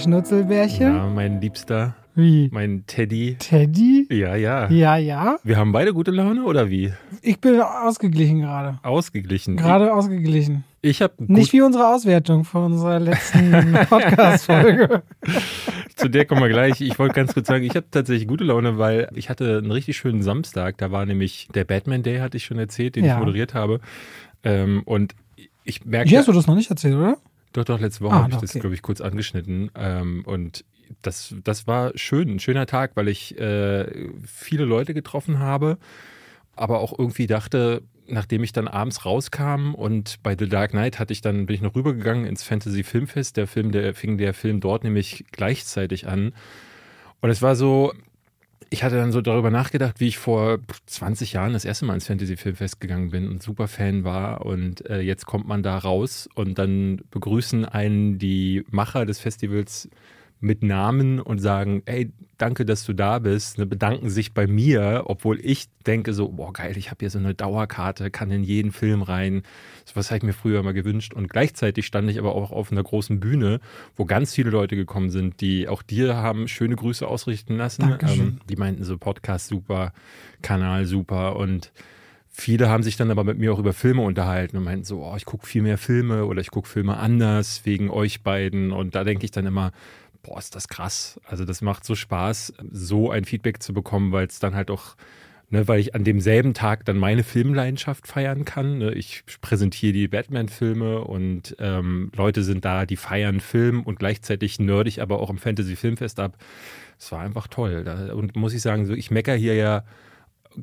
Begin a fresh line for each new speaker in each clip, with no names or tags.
Schnutzelbärchen.
Ja, mein Liebster.
Wie?
Mein Teddy.
Teddy?
Ja, ja.
Ja, ja.
Wir haben beide gute Laune oder wie?
Ich bin ausgeglichen gerade.
Ausgeglichen.
Gerade ausgeglichen.
Ich habe
Nicht wie unsere Auswertung von unserer letzten Podcast-Folge.
Zu der kommen wir gleich. Ich wollte ganz kurz sagen, ich habe tatsächlich gute Laune, weil ich hatte einen richtig schönen Samstag. Da war nämlich der Batman Day, hatte ich schon erzählt, den
Ja.
ich moderiert habe. Ähm, und ich merke.
Hier hast du das noch nicht erzählt, oder?
Doch, doch, letzte Woche
Ah,
habe ich das,
okay.
glaube ich, kurz angeschnitten. Ähm, und das, das war schön, ein schöner Tag, weil ich äh, viele Leute getroffen habe, aber auch irgendwie dachte, nachdem ich dann abends rauskam und bei The Dark Knight hatte ich dann, bin ich noch rübergegangen ins Fantasy Filmfest. Der Film, der fing der Film dort nämlich gleichzeitig an. Und es war so, ich hatte dann so darüber nachgedacht, wie ich vor 20 Jahren das erste Mal ins Fantasy Filmfest gegangen bin und super Fan war. Und äh, jetzt kommt man da raus und dann begrüßen einen die Macher des Festivals mit Namen und sagen, ey, danke, dass du da bist, ne, bedanken sich bei mir, obwohl ich denke so, boah geil, ich habe hier so eine Dauerkarte, kann in jeden Film rein. So was habe ich mir früher mal gewünscht. Und gleichzeitig stand ich aber auch auf einer großen Bühne, wo ganz viele Leute gekommen sind, die auch dir haben schöne Grüße ausrichten lassen.
Dankeschön.
die meinten so, Podcast super, Kanal super und Viele haben sich dann aber mit mir auch über Filme unterhalten und meinten so, oh, ich gucke viel mehr Filme oder ich gucke Filme anders wegen euch beiden. Und da denke ich dann immer, boah, ist das krass. Also das macht so Spaß, so ein Feedback zu bekommen, weil es dann halt auch, ne, weil ich an demselben Tag dann meine Filmleidenschaft feiern kann. Ne? Ich präsentiere die Batman-Filme und ähm, Leute sind da, die feiern Film und gleichzeitig nerd ich aber auch im Fantasy-Filmfest ab. Es war einfach toll. Da, und muss ich sagen, so ich mecker hier ja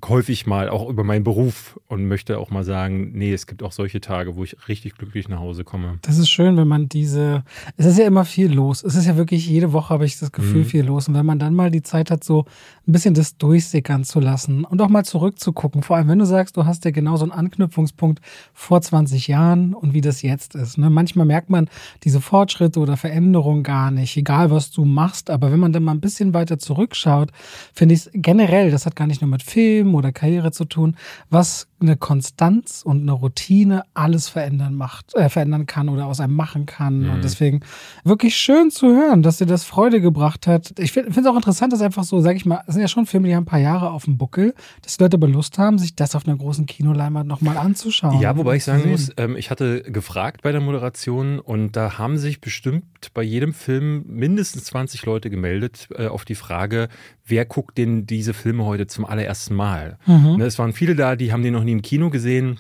häufig mal auch über meinen Beruf und möchte auch mal sagen, nee, es gibt auch solche Tage, wo ich richtig glücklich nach Hause komme.
Das ist schön, wenn man diese. Es ist ja immer viel los. Es ist ja wirklich jede Woche habe ich das Gefühl
Mhm.
viel los. Und wenn man dann mal die Zeit hat, so ein bisschen das durchsickern zu lassen und auch mal zurückzugucken. Vor allem, wenn du sagst, du hast ja genau so einen Anknüpfungspunkt vor 20 Jahren und wie das jetzt ist. Ne? Manchmal merkt man diese Fortschritte oder Veränderungen gar nicht, egal was du machst. Aber wenn man dann mal ein bisschen weiter zurückschaut, finde ich es generell, das hat gar nicht nur mit Film oder Karriere zu tun, was eine Konstanz und eine Routine alles verändern macht, äh, verändern kann oder aus einem machen kann.
Mhm.
Und deswegen wirklich schön zu hören, dass dir das Freude gebracht hat. Ich finde es auch interessant, dass einfach so, sag ich mal, es sind ja schon Filme, die haben ein paar Jahre auf dem Buckel, dass die Leute aber Lust haben, sich das auf einer großen Kinoleinwand nochmal anzuschauen.
Ja, wobei ich sagen muss, ähm, ich hatte gefragt bei der Moderation und da haben sich bestimmt bei jedem Film mindestens 20 Leute gemeldet äh, auf die Frage, wer guckt denn diese Filme heute zum allerersten Mal?
Mhm.
Ne, es waren viele da, die haben die noch nie im Kino gesehen.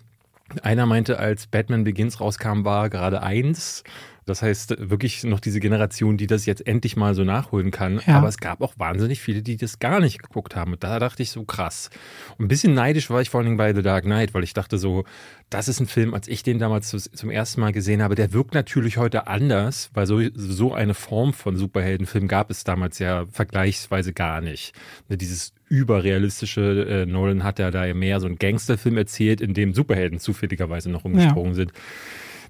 Einer meinte, als Batman Begins rauskam, war gerade eins. Das heißt, wirklich noch diese Generation, die das jetzt endlich mal so nachholen kann.
Ja.
Aber es gab auch wahnsinnig viele, die das gar nicht geguckt haben. Und da dachte ich so krass. Und ein bisschen neidisch war ich vor allen Dingen bei The Dark Knight, weil ich dachte so, das ist ein Film, als ich den damals zu- zum ersten Mal gesehen habe, der wirkt natürlich heute anders, weil so, so eine Form von Superheldenfilm gab es damals ja vergleichsweise gar nicht. Ne, Dieses überrealistische, äh, Nolan hat ja da ja mehr so einen Gangsterfilm erzählt, in dem Superhelden zufälligerweise noch rumgesprungen sind.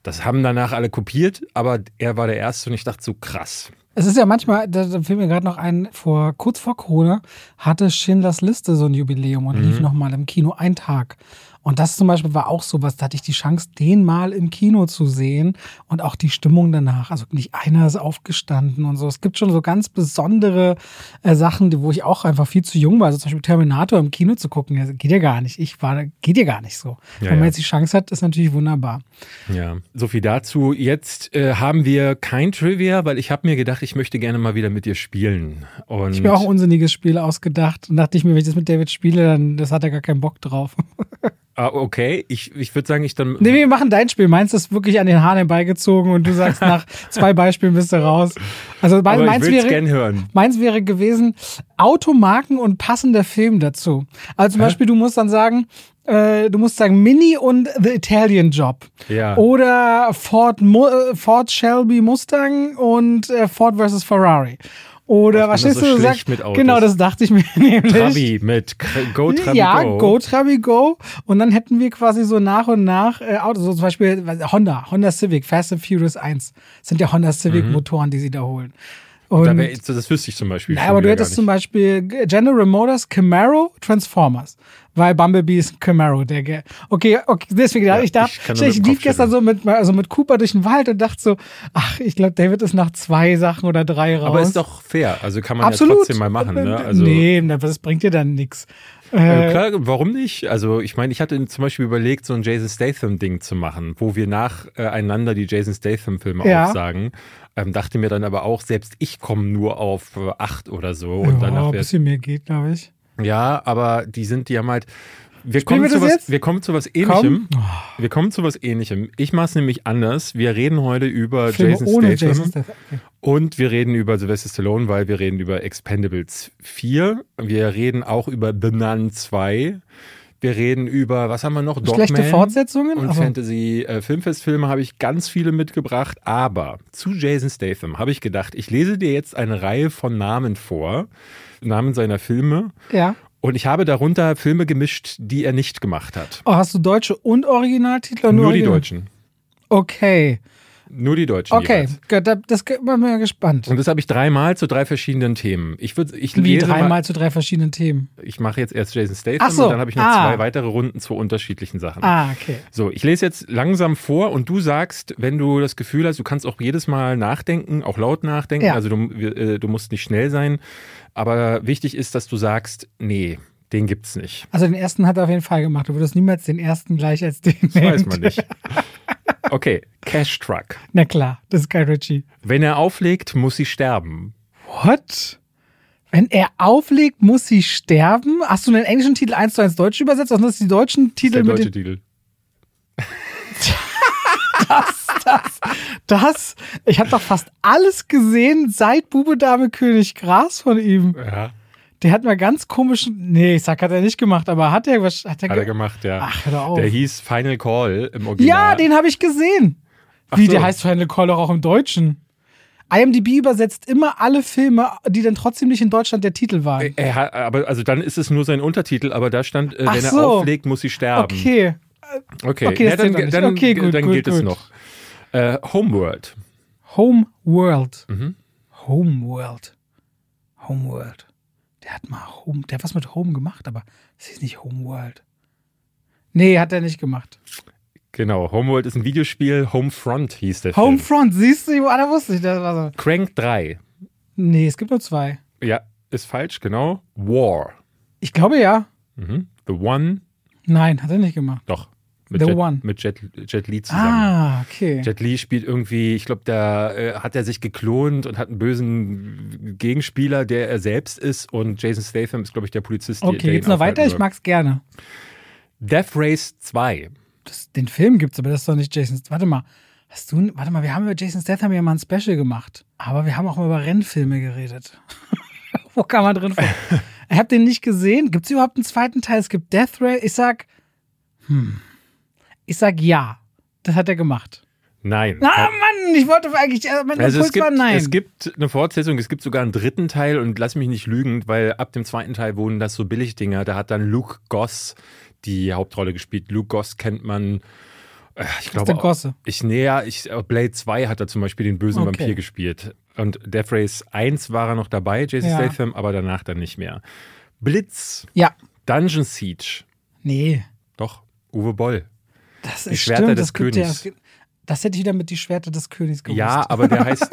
Das haben danach alle kopiert, aber er war der Erste und ich dachte so krass.
Es ist ja manchmal, da, da fiel mir gerade noch ein, vor, kurz vor Corona hatte Schindlers Liste so ein Jubiläum und
Mhm.
lief nochmal im Kino ein Tag. Und das zum Beispiel war auch sowas, da hatte ich die Chance, den mal im Kino zu sehen und auch die Stimmung danach. Also nicht einer ist aufgestanden und so. Es gibt schon so ganz besondere äh, Sachen, wo ich auch einfach viel zu jung war. Also zum Beispiel Terminator im Kino zu gucken, geht ja gar nicht. Ich war, geht ja gar nicht so.
Ja,
Wenn man
ja.
jetzt die Chance hat, ist natürlich wunderbar.
Ja, so viel dazu. Jetzt äh, haben wir kein Trivia, weil ich habe mir gedacht, ich möchte gerne mal wieder mit dir spielen. Und
Ich habe mir auch ein unsinniges Spiel ausgedacht und dachte ich mir, wenn ich das mit David spiele, dann das hat er gar keinen Bock drauf.
ah, okay, ich, ich würde sagen, ich dann.
Nee, wir machen dein Spiel. Meins ist wirklich an den Haaren herbeigezogen und du sagst nach zwei Beispielen bist du raus. Also mein, meins, wäre, meins wäre gewesen Automarken und passender Film dazu. Also zum
Hä?
Beispiel, du musst dann sagen, äh, du musst sagen Mini und The Italian Job.
Ja.
Oder Ford, äh, Ford Shelby Mustang und äh, Ford versus Ferrari. Oder was stehst
so
du? Sagst,
mit Autos.
genau, das dachte ich mir nämlich.
Trabi mit Go Trabi
ja,
Go.
Go Trabi Go. Und dann hätten wir quasi so nach und nach äh, Autos, so zum Beispiel Honda, Honda Civic, Fast and Furious 1. Das sind ja Honda Civic
Mhm.
Motoren, die sie da holen. Und
Da wär, das wüsste ich zum Beispiel. Schon
aber du hättest zum Beispiel General Motors, Camaro, Transformers. Weil Bumblebee ist ein Camaro, der Okay, okay, deswegen,
Ja,
ich dachte,
ich
ich, lief gestern so mit, also mit Cooper durch den Wald und dachte so, ach, ich glaube, David ist nach zwei Sachen oder drei raus.
Aber ist doch fair. Also kann man
Absolut.
ja trotzdem mal machen. Ne? Also,
nee, das bringt dir dann nichts.
äh,
Äh,
klar, warum nicht? Also ich meine, ich hatte zum Beispiel überlegt, so ein Jason Statham-Ding zu machen, wo wir nacheinander die Jason Statham-Filme
Ja.
aufsagen. Ähm, dachte mir dann aber auch, selbst ich komme nur auf äh, acht oder so. Und
ja,
danach
ein bisschen mehr geht, glaube ich.
Ja, aber die sind, die haben halt. Wir
Spielen
kommen,
wir
zu was,
jetzt?
wir kommen zu was ähnlichem.
Komm.
Wir kommen zu was ähnlichem. Ich mache es nämlich anders. Wir reden heute über
Filme
Jason Statham.
Jason Statham. Okay.
Und wir reden über Sylvester Stallone, weil wir reden über Expendables 4. Wir reden auch über The Nun 2. Wir reden über, was haben wir noch?
Schlechte
Dogman
Fortsetzungen?
Und Fantasy-Filmfestfilme habe ich ganz viele mitgebracht. Aber zu Jason Statham habe ich gedacht, ich lese dir jetzt eine Reihe von Namen vor. Namen seiner Filme.
Ja.
Und ich habe darunter Filme gemischt, die er nicht gemacht hat.
Oh, hast du deutsche und Originaltitel? oder
Nur die
Original?
Deutschen.
Okay.
Nur die Deutschen.
Okay,
jeweils.
gut, das bin ich mal gespannt.
Und das habe ich dreimal zu drei verschiedenen Themen. Ich würde, ich
Wie
lese mal-
dreimal zu drei verschiedenen Themen.
Ich mache jetzt erst Jason Statham
so,
und dann habe ich noch
ah.
zwei weitere Runden zu unterschiedlichen Sachen.
Ah, okay.
So, ich lese jetzt langsam vor und du sagst, wenn du das Gefühl hast, du kannst auch jedes Mal nachdenken, auch laut nachdenken,
Ja.
also du, äh, du musst nicht schnell sein, aber wichtig ist, dass du sagst, nee, den gibt's nicht.
Also den ersten hat er auf jeden Fall gemacht. Du würdest niemals den ersten gleich als den
Das weiß man nicht. Okay, Cash Truck.
Na klar, das ist Guy Ritchie.
Wenn er auflegt, muss sie sterben.
What? Wenn er auflegt, muss sie sterben? Hast du den englischen Titel eins zu eins deutsch übersetzt? Das ist die deutschen
Das ist
Titel
der deutsche. Titel.
Das, ich habe doch fast alles gesehen seit Bube Dame König Gras von ihm.
Ja,
Der hat mal ganz komischen. Nee, ich sag, hat er nicht gemacht, aber hat er was. Hat er,
hat er
ge-
gemacht, ja.
Ach, hör auf.
Der hieß Final Call im Original.
Ja, den habe ich gesehen.
Ach
Wie,
so.
der heißt Final Call auch im Deutschen. IMDb übersetzt immer alle Filme, die dann trotzdem nicht in Deutschland der Titel waren.
Er hat, aber also dann ist es nur sein Untertitel, aber da stand, äh, wenn er
so.
auflegt, muss sie sterben.
Okay.
Okay,
Okay,
ja, dann, dann,
Okay, gut,
dann
gut,
gilt es
gut.
noch. Äh, Homeworld.
Homeworld.
Mhm.
Homeworld. Homeworld. Der hat mal Home, der hat was mit Home gemacht, aber es ist nicht Homeworld. Nee, hat er nicht gemacht.
Genau, Homeworld ist ein Videospiel, Homefront hieß der Film.
Homefront, siehst du, ah, da wusste ich, das war so.
Crank 3.
Nee, es gibt nur zwei.
Ja, ist falsch, genau. War.
Ich glaube ja.
Mhm. The One,
Nein, hat er nicht gemacht.
doch. Mit,
The
Jet,
One.
mit Jet, Jet Li zusammen.
Ah, okay.
Jet Li spielt irgendwie, ich glaube, da äh, hat er sich geklont und hat einen bösen Gegenspieler, der er selbst ist. Und Jason Statham ist, glaube ich, der Polizist.
Okay,
der
geht's noch weiter?
aufhalten
Ich mag's gerne.
Death Race 2.
Das, den Film gibt's, aber das ist doch nicht Jason. Warte mal. Hast du, warte mal, wir haben über Jason Statham ja mal ein Special gemacht. Aber wir haben auch mal über Rennfilme geredet. Wo kann man drin vor? Ich habe den nicht gesehen. Gibt's überhaupt einen zweiten Teil? Es gibt Death Ray. Ich sag, hm. Ich sag ja. Das hat er gemacht.
Nein.
Ah, Mann, ich wollte eigentlich, äh, mein
Also es
Impuls war
gibt,
nein.
es gibt eine Fortsetzung, es gibt sogar einen dritten Teil und lass mich nicht lügen, weil ab dem zweiten Teil wurden das so Billigdinger. Da hat dann Luke Goss die Hauptrolle gespielt. Luke Goss kennt man, äh, ich glaube,
Gosse.
ich näher, ich, äh, Blade 2 hat er zum Beispiel den bösen
Okay.
Vampir gespielt. Und Death Race 1 war er noch dabei, Jason
Ja.
Statham, aber danach dann nicht mehr. Blitz,
ja.
Dungeon Siege,
Nee.
doch, Uwe Boll.
Das
Die
ist
Schwerter
stimmt,
des Königs.
Ja, das hätte ich wieder mit die Schwerter des Königs gewusst.
Ja, aber der heißt,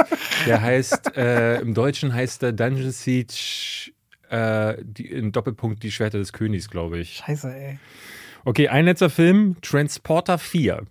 der heißt, äh, im Deutschen heißt der Dungeon Siege äh, die, im Doppelpunkt die Schwerter des Königs, glaube ich.
Scheiße, ey.
Okay, ein letzter Film, Transporter 4.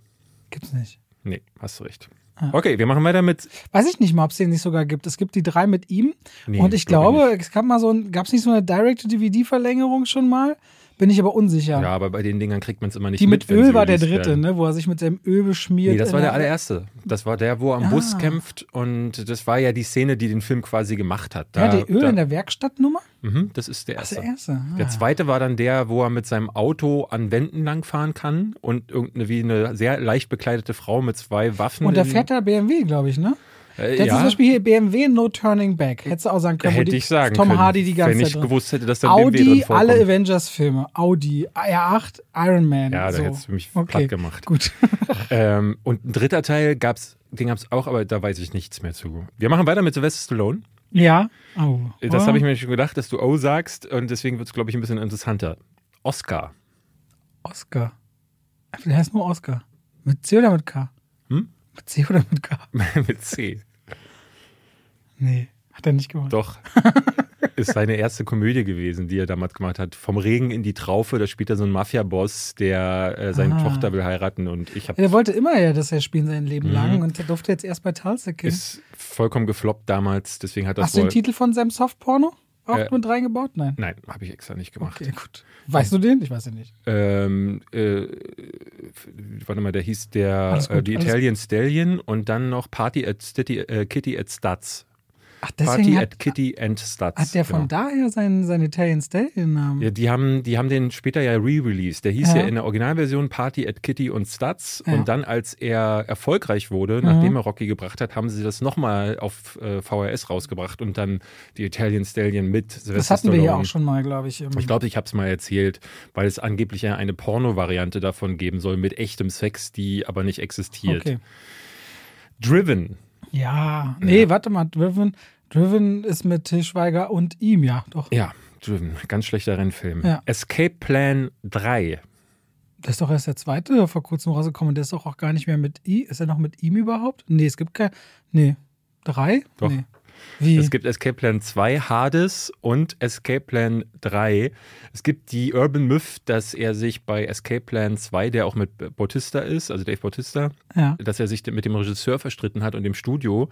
Gibt's nicht.
Nee, hast du recht.
Ah.
Okay, wir machen weiter mit.
Weiß ich nicht mal, ob es den nicht sogar gibt. Es gibt die drei mit ihm.
Nee,
und ich
glaube
glaube, es gab mal so ein, gab es nicht so eine Direct-to-DVD-Verlängerung schon mal? Bin ich aber unsicher.
Ja, aber bei den Dingern kriegt man es immer nicht
die mit,
wenn
Öl war der dritte,
werden.
ne? Wo er sich mit seinem Öl beschmiert.
Nee, das war der allererste. Das war der, wo er am
Ah.
Bus kämpft und das war ja die Szene, die den Film quasi gemacht hat.
Ja,
Da,
der Öl
da,
in der Werkstattnummer?
mhm, das ist der
Das ist
erste.
der erste. Ah.
Der zweite war dann der, wo er mit seinem Auto an Wänden langfahren kann und irgendeine wie eine sehr leicht bekleidete Frau mit zwei Waffen.
Und da fährt er BMW, glaube ich, ne?
Äh,
Der hat
ja,
zum Beispiel hier BMW No Turning Back. Hättest du auch sagen können.
hätte
die-
ich sagen
Tom
können,
Hardy die ganze
wenn
Zeit
ich
drin.
gewusst hätte, dass da BMW drin
Audi,
vorkommt.
alle Avengers-Filme. Audi, R8, Iron Man.
Ja, da
so.
hättest du mich
Okay,
platt gemacht.
Gut.
Ähm, und ein dritter Teil gab's, den gab es auch, aber da weiß ich nichts mehr zu. Wir machen weiter mit Sylvester Stallone.
Ja. Oh.
Das habe ich mir schon gedacht, dass du O sagst und deswegen wird es, glaube ich, ein bisschen interessanter. Oscar.
Oscar. Der heißt nur Oscar. Mit C oder mit K?
Hm?
Mit C oder mit K?
Mit C.
Nee, hat er nicht gemacht.
Doch. ist seine erste Komödie gewesen, die er damals gemacht hat. Vom Regen in die Traufe, da spielt er so einen Mafia-Boss, der äh, seine
Ah.
Tochter will heiraten und ich habe
Er wollte immer ja das ja spielen sein Leben
Mhm.
lang und er durfte jetzt erst bei Tulsa King.
ist vollkommen gefloppt damals, deswegen hat das
Hast du den. Titel von seinem Softporno auch
Äh,
mit reingebaut? Nein.
Nein, habe ich extra nicht gemacht.
Okay, gut. Weißt du den? Ich weiß ihn nicht.
Ähm, äh, warte mal, der hieß der
Alles gut,
äh, die Italian Stallion und dann noch Party at City, äh, Kitty at Stutz.
Ach,
Party
deswegen
at
hat,
Kitty and Stutz.
hat der von
genau.
daher seinen, seinen Italian Stallion-Namen.
Ja, die haben, die haben den später ja re-released. Der hieß ja.
Ja.
in der Originalversion Party at Kitty und Stutz.
Ja. Mhm.
Und dann, als er erfolgreich wurde, nachdem er Rocky gebracht hat, haben sie das nochmal auf äh, VHS rausgebracht und dann die Italian Stallion mit Sylvester
das hatten wir ja auch schon mal, glaube ich.
Ich glaube, ich habe es mal erzählt, weil es angeblich ja eine Porno-Variante davon geben soll mit echtem Sex, die aber nicht existiert.
Okay.
Driven.
Ja, nee, warte mal. Driven, Driven ist mit Til Schweiger und ihm, ja, doch.
Ja, Driven. Ganz schlechter Rennfilm.
Ja.
Escape Plan 3.
Das ist doch erst der zweite der vor kurzem rausgekommen. Der ist doch auch gar nicht mehr mit ihm. Ist er noch mit ihm überhaupt? Nee, es gibt kein. Nee. Drei?
Doch.
Nee. Wie?
Es gibt Escape Plan 2 Hades und Escape Plan 3. Es gibt die Urban Myth, dass er sich bei Escape Plan 2, der auch mit Bautista ist, also Dave Bautista,
ja.
dass er sich mit dem Regisseur verstritten hat und dem Studio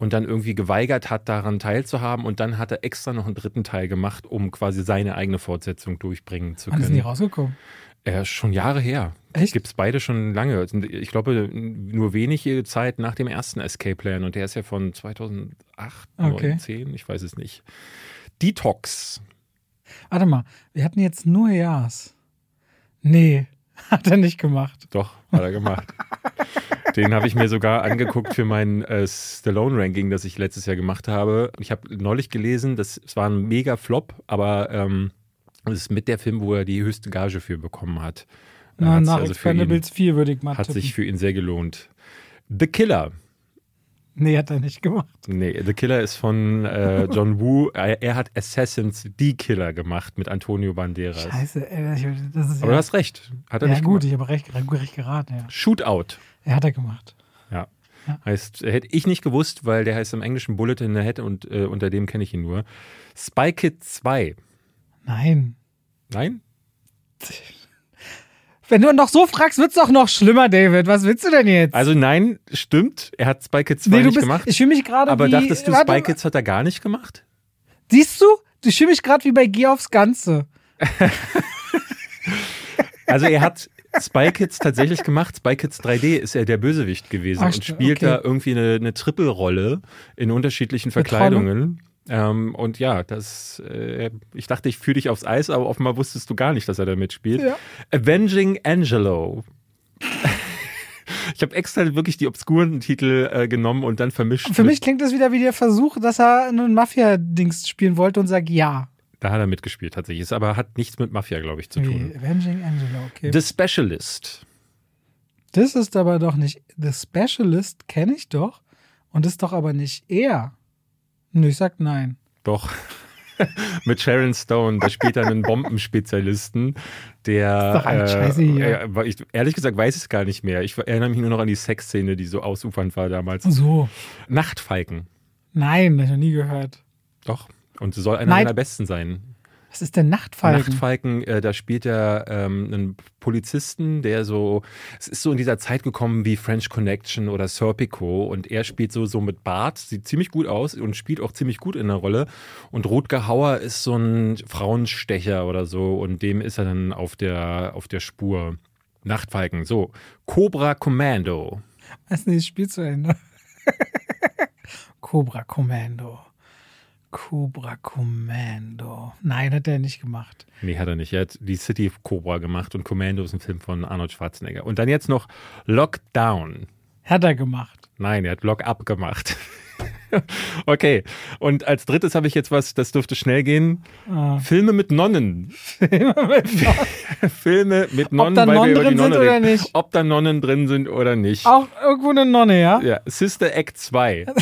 und dann irgendwie geweigert hat, daran teilzuhaben. Und dann hat er extra noch einen dritten Teil gemacht, um quasi seine eigene Fortsetzung durchbringen zu
Wann ist die
können.
rausgekommen?
Äh, schon Jahre her.
Echt?
Gibt es beide schon lange. Ich glaube, nur wenige Zeit nach dem ersten Escape Plan. Und der ist ja von 2008,
Okay.
9, 10, ich weiß es nicht. Detox.
Warte mal, wir hatten jetzt nur Ja's. Nee, hat er nicht gemacht.
Doch, hat er gemacht. Den habe ich mir sogar angeguckt für mein äh, Stallone-Ranking, das ich letztes Jahr gemacht habe. Ich habe neulich gelesen, das, es war ein mega Flop, aber ähm, es ist mit der Film, wo er die höchste Gage für bekommen hat.
Na, nach
also
Expendables 4 würde ich mal
hat
tippen.
sich für ihn sehr gelohnt. The Killer.
Nee, hat er nicht gemacht.
Nee, The Killer ist von äh, John Woo. Er, er hat Assassins The Killer gemacht mit Antonio Banderas.
Scheiße, ey, ich- das ist
Aber du
ja,
hast recht. Hat er
ja
nicht
gut,
gemacht.
ich habe recht, recht geraten, ja.
Shootout.
Er hat er gemacht.
Ja.
Ja.
Heißt, hätte ich nicht gewusst, weil der heißt im Englischen Bullet in the Head und äh, unter dem kenne ich ihn nur. Spy Kid 2.
Nein.
Nein?
Wenn du noch so fragst, wird's doch noch schlimmer, David. Was willst du denn jetzt?
Also nein, stimmt. Er hat Spy Kid 2
nee, du
nicht
bist,
gemacht.
ich fühle mich gerade
aber
wie...
dachtest du, Spy. Kids hat er gar nicht gemacht?
Siehst du? Ich fühle mich gerade wie bei Geh aufs Ganze.
Also er hat Spy Kids tatsächlich gemacht. Spy Kids 3D ist er der Bösewicht gewesen
Ach,
und spielt
okay.
da irgendwie eine, eine Trippelrolle in unterschiedlichen Verkleidungen. Ähm, und ja, das, äh, ich dachte, ich führe dich aufs Eis, aber offenbar wusstest du gar nicht, dass er da mitspielt.
Ja.
Avenging Angelo. ich habe extra wirklich die obskuren Titel äh, genommen und dann vermischt.
Für mich klingt das wieder wie der Versuch, dass er einen Mafia-Dings spielen wollte und sagt ja.
Da hat er mitgespielt tatsächlich. Ist aber hat nichts mit Mafia, glaube ich, zu tun.
Avenging Angelo, okay.
The Specialist.
Das ist aber doch nicht. The Specialist kenne ich doch. Und ist doch aber nicht er. Nö, ich sag nein.
Doch. Mit Sharon Stone, da spielt einen Bombenspezialisten, der.
Ist doch alles scheiße hier.
äh, ich, ehrlich gesagt weiß ich es gar nicht mehr. Ich erinnere mich nur noch an die Sexszene, die so ausufernd war damals.
So.
Nachtfalken.
Nein, hab ich noch nie gehört.
Doch. Und soll einer
Nein.
seiner besten sein.
Was ist denn Nachtfalken?
Nachtfalken, äh, da spielt er ähm, einen Polizisten, der so, es ist so in dieser Zeit gekommen wie French Connection oder Serpico und er spielt so, so mit Bart, sieht ziemlich gut aus und spielt auch ziemlich gut in der Rolle. Und Rutger Hauer ist so ein Frauenstecher oder so und dem ist er dann auf der, auf der Spur. Nachtfalken, so. Cobra Commando.
Weiß nicht, Spiel zu Ende. Cobra Commando. Cobra Commando. Nein, hat er nicht gemacht.
Nee, hat er nicht. Er hat die City Cobra gemacht und Commando ist ein Film von Arnold Schwarzenegger. Und dann jetzt noch Lockdown.
Hat er gemacht.
Nein, er hat Lock Up gemacht. okay. Und als drittes habe ich jetzt was, das dürfte schnell gehen.
Ah.
Filme mit Nonnen. Filme mit Nonnen,
da
weil
Nonnen drin sind
Nonne
oder
reden.
nicht?
Ob da Nonnen drin sind oder nicht.
Auch irgendwo eine Nonne, ja?
Ja, Sister Act 2.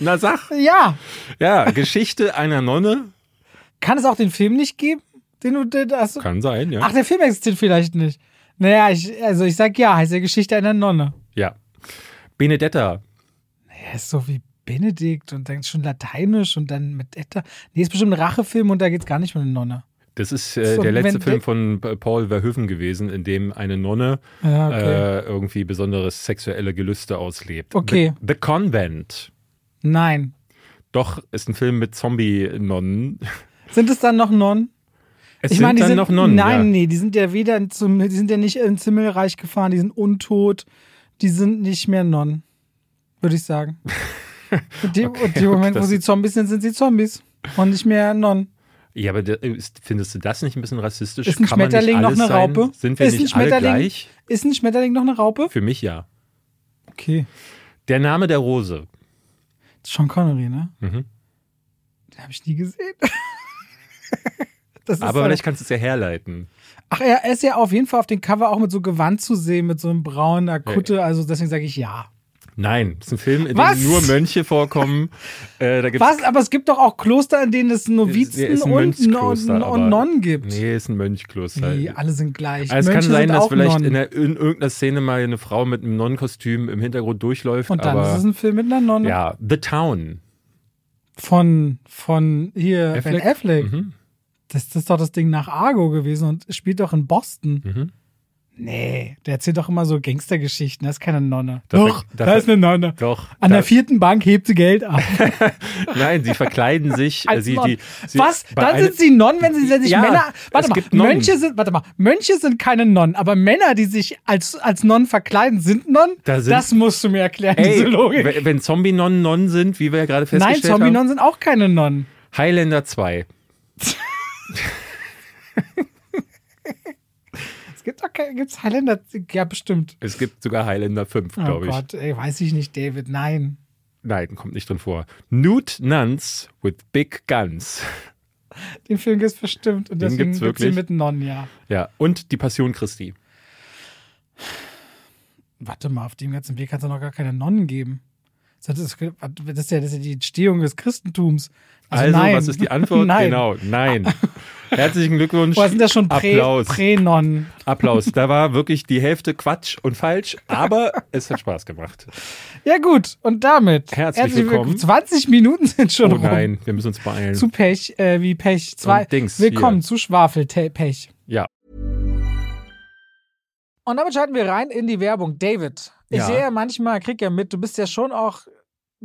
Na sag.
Ja.
Ja, Geschichte einer Nonne.
Kann es auch den Film nicht geben? Den du, den, hast du,
Kann sein, ja.
ach, der Film existiert vielleicht nicht. Naja, ich, also ich sag ja, heißt ja Geschichte einer Nonne.
Ja. Benedetta.
Er ist so wie Benedikt und dann schon lateinisch und dann mit Etta. Nee, ist bestimmt ein Rachefilm und da geht's gar nicht um eine Nonne.
Das ist äh,
So,
der letzte Film von Paul Verhoeven gewesen, in dem eine Nonne
Ja, okay.
äh, irgendwie besonderes sexuelle Gelüste auslebt.
Okay.
The, The Convent.
Nein.
Doch, ist ein Film mit Zombie-Nonnen.
Sind es dann noch Nonnen?
Es
ich
sind
meine, die
dann
sind
noch Nonnen.
Nein,
ja.
nee, die sind ja weder zum, die sind ja nicht ins Himmelreich gefahren, die sind untot, die sind nicht mehr Nonnen, würde ich sagen. Und die,
Okay,
und Moment, wo sie Zombies sind, sind sie Zombies und nicht mehr Nonnen.
Ja, aber findest du das nicht ein bisschen rassistisch?
Ist ein
Kann
Schmetterling noch eine
sein?
Raupe?
Sind wir
Ist
nicht alle gleich?
Ist ein Schmetterling noch eine Raupe?
Für mich ja.
Okay.
Der Name der Rose.
Sean Connery, ne?
Mhm.
Den habe ich nie gesehen.
Aber
halt-
vielleicht kannst du es ja herleiten.
Ach, er ist ja auf jeden Fall auf dem Cover auch mit so Gewand zu sehen, mit so einem braunen Kutte. Also deswegen sage ich ja.
Nein, es ist ein Film, in
Was?
dem nur Mönche vorkommen. äh, da gibt's
Was? Aber es gibt doch auch Kloster, in denen es Novizen
ein
und, und, Nonnen gibt.
Nee, ist ein Mönchkloster.
Nee, alle sind gleich.
Also es
Mönche
kann sein, dass vielleicht in, der, in irgendeiner Szene mal eine Frau mit einem Nonnenkostüm im Hintergrund durchläuft.
Und dann
aber,
ist es ein Film mit einer Nonne.
Ja, The Town.
Von, von hier
Affleck?
Ben Affleck.
Mhm.
Das, das ist doch das Ding nach Argo gewesen und spielt doch in Boston.
Mhm.
Nee, der erzählt doch immer so Gangstergeschichten. Das ist keine Nonne.
Da
doch,
ver- da
ist eine Nonne.
Doch.
An der vierten Bank hebt sie Geld ab.
Nein, sie verkleiden sich.
Als
sie, die, sie,
Was? Dann sind sie Nonnen, wenn sie sich
Ja,
Männer. Warte mal. Mönche sind, warte mal, Mönche sind keine Nonnen, aber Männer, die sich als, als Nonnen verkleiden, sind Nonnen?
Da sind-
das musst du mir erklären,
Ey,
diese Logik.
wenn- Zombie-Nonnen Nonnen sind, wie wir ja gerade
Nein,
festgestellt haben.
Zombie-Nonnen sind auch keine Nonnen.
Highlander 2.
Es gibt gibt's Highlander, ja bestimmt.
Es gibt sogar Highlander 5,
Oh
glaube ich.
Gott, ey, weiß ich nicht, David, nein.
Nein, kommt nicht drin vor. Nude Nuns with Big Guns.
Den Film gibt's bestimmt und
Den
deswegen
gibt's wirklich?
mit Nonnen, ja.
Ja, und die Passion Christi.
Warte mal, auf dem ganzen Weg kann es doch noch gar keine Nonnen geben. Das ist, das, ist ja, das ist ja die Entstehung des Christentums.
Also,
nein.
was ist die Antwort?
nein.
Genau, nein. Herzlichen Glückwunsch.
Boah, sind das schon Prä-
Applaus.
Prä-Nonnen?
Applaus. Da war wirklich die Hälfte Quatsch und falsch, aber es hat Spaß gemacht.
ja, gut. Und damit.
Herzlich willkommen.
20 Minuten sind schon
Oh
rum.
nein, wir müssen uns beeilen.
Zu Pech, äh, wie Pech. Zwei.
Und Dings
Willkommen
hier.
zu Schwafelpech.
Ja,
Und damit schalten wir rein in die Werbung. David, ich
Ja.
sehe ja manchmal, krieg ja mit, du bist ja schon auch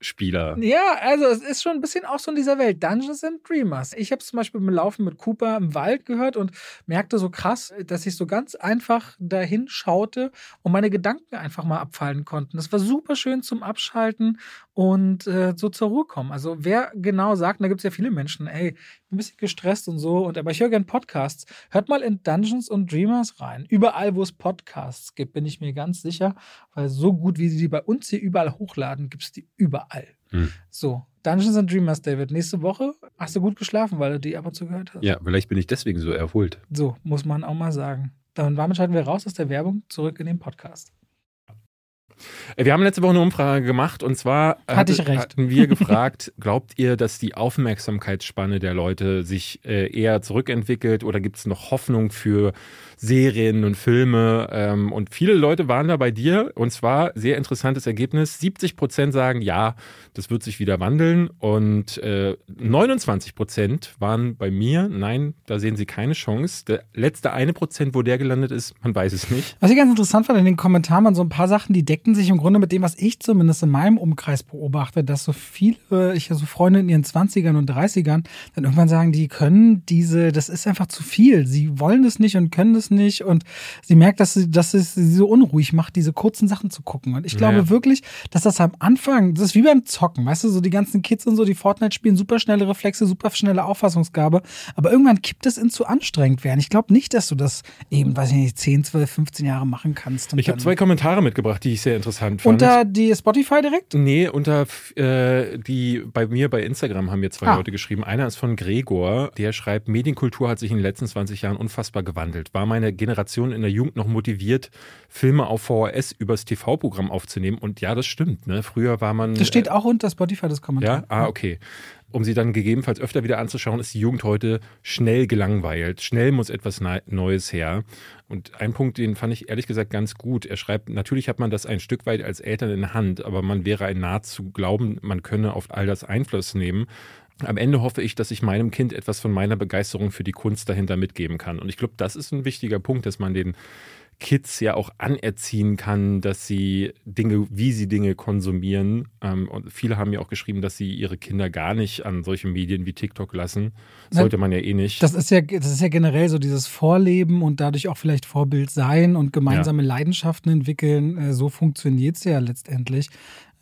Spieler.
Ja, also es ist schon ein bisschen auch so in dieser Welt. Dungeons and Dreamers. Ich habe zum Beispiel beim Laufen mit Cooper im Wald gehört und merkte so krass, dass ich so ganz einfach dahin schaute und meine Gedanken einfach mal abfallen konnten. Das war super schön zum Abschalten und äh, so zur Ruhe kommen. Also wer genau sagt, und da gibt es ja viele Menschen, ey, ein bisschen gestresst und so, und aber ich höre gern Podcasts. Hört mal in Dungeons and Dreamers rein. Überall, wo es Podcasts gibt, bin ich mir ganz sicher, weil so gut, wie sie die bei uns hier überall hochladen, gibt es die überall.
Hm.
So, Dungeons and Dreamers, David. Nächste Woche hast du gut geschlafen, weil du die ab und zu gehört hast.
Ja, vielleicht bin ich deswegen so erholt.
So, muss man auch mal sagen. Dann damit schalten wir raus aus der Werbung zurück in den Podcast.
Äh, wir haben letzte Woche eine Umfrage gemacht und zwar
Hatte recht.
hatten wir gefragt, glaubt ihr, dass die Aufmerksamkeitsspanne der Leute sich äh, eher zurückentwickelt oder gibt es noch Hoffnung für Serien und Filme? Ähm, und viele Leute waren da bei dir und zwar sehr interessantes Ergebnis. 70 Prozent sagen, ja, das wird sich wieder wandeln und äh, 29 Prozent waren bei mir, nein, da sehen sie keine Chance. Der letzte eine Prozent, wo der gelandet ist, man weiß es nicht.
Was ich ganz interessant fand in den Kommentaren waren so ein paar Sachen, die deckten sich im Grunde mit dem, was ich zumindest in meinem Umkreis beobachte, dass so viele, ich also Freunde in ihren 20ern und 30ern, dann irgendwann sagen, die können diese, das ist einfach zu viel. Sie wollen es nicht und können es nicht und sie merkt, dass, sie, dass es sie so unruhig macht, diese kurzen Sachen zu gucken. Und ich glaube
Ja.
wirklich, dass das am Anfang, das ist wie beim Zocken, weißt du, so die ganzen Kids und so, die Fortnite spielen, super schnelle Reflexe, super schnelle Auffassungsgabe, aber irgendwann kippt es in zu anstrengend werden. Ich glaube nicht, dass du das eben, weiß ich nicht, 10, 12, 15 Jahre machen kannst.
Ich habe zwei Kommentare mitgebracht, die ich sehr interessant fand.
unter die Spotify direkt?
Nee, unter äh, die bei mir bei Instagram haben mir zwei
Ah.
Leute geschrieben. Einer ist von Gregor, der schreibt, Medienkultur hat sich in den letzten 20 Jahren unfassbar gewandelt. War meine Generation in der Jugend noch motiviert, Filme auf VHS übers TV-Programm aufzunehmen? Und ja, das stimmt. Ne? Früher war man.
Das steht auch unter Spotify, das Kommentar.
Ja, ah, okay. Um sie dann gegebenenfalls öfter wieder anzuschauen, ist die Jugend heute schnell gelangweilt. Schnell muss etwas Neu- Neues her. Und ein Punkt, den fand ich ehrlich gesagt ganz gut. Er schreibt, natürlich hat man das ein Stück weit als Eltern in der Hand, aber man wäre ein Naht zu glauben, man könne auf all das Einfluss nehmen. Am Ende hoffe ich, dass ich meinem Kind etwas von meiner Begeisterung für die Kunst dahinter mitgeben kann. Und ich glaube, das ist ein wichtiger Punkt, dass man den Kids ja auch anerziehen kann, dass sie Dinge, wie sie Dinge konsumieren. Ähm, und viele haben ja auch geschrieben, dass sie ihre Kinder gar nicht an solche Medien wie TikTok lassen. Sollte man ja eh nicht.
Das ist ja, das ist ja generell so dieses Vorleben und dadurch auch vielleicht Vorbild sein und gemeinsame Leidenschaften entwickeln. Äh, So funktioniert es ja letztendlich.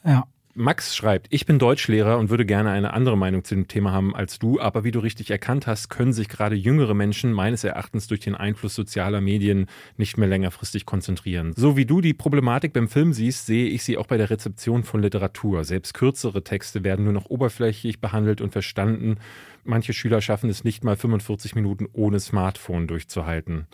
Ja.
Max schreibt, ich bin Deutschlehrer und würde gerne eine andere Meinung zu dem Thema haben als du, aber wie du richtig erkannt hast, können sich gerade jüngere Menschen meines Erachtens durch den Einfluss sozialer Medien nicht mehr längerfristig konzentrieren. So wie du die Problematik beim Film siehst, sehe ich sie auch bei der Rezeption von Literatur. Selbst kürzere Texte werden nur noch oberflächlich behandelt und verstanden. Manche Schüler schaffen es nicht mal 45 Minuten ohne Smartphone durchzuhalten.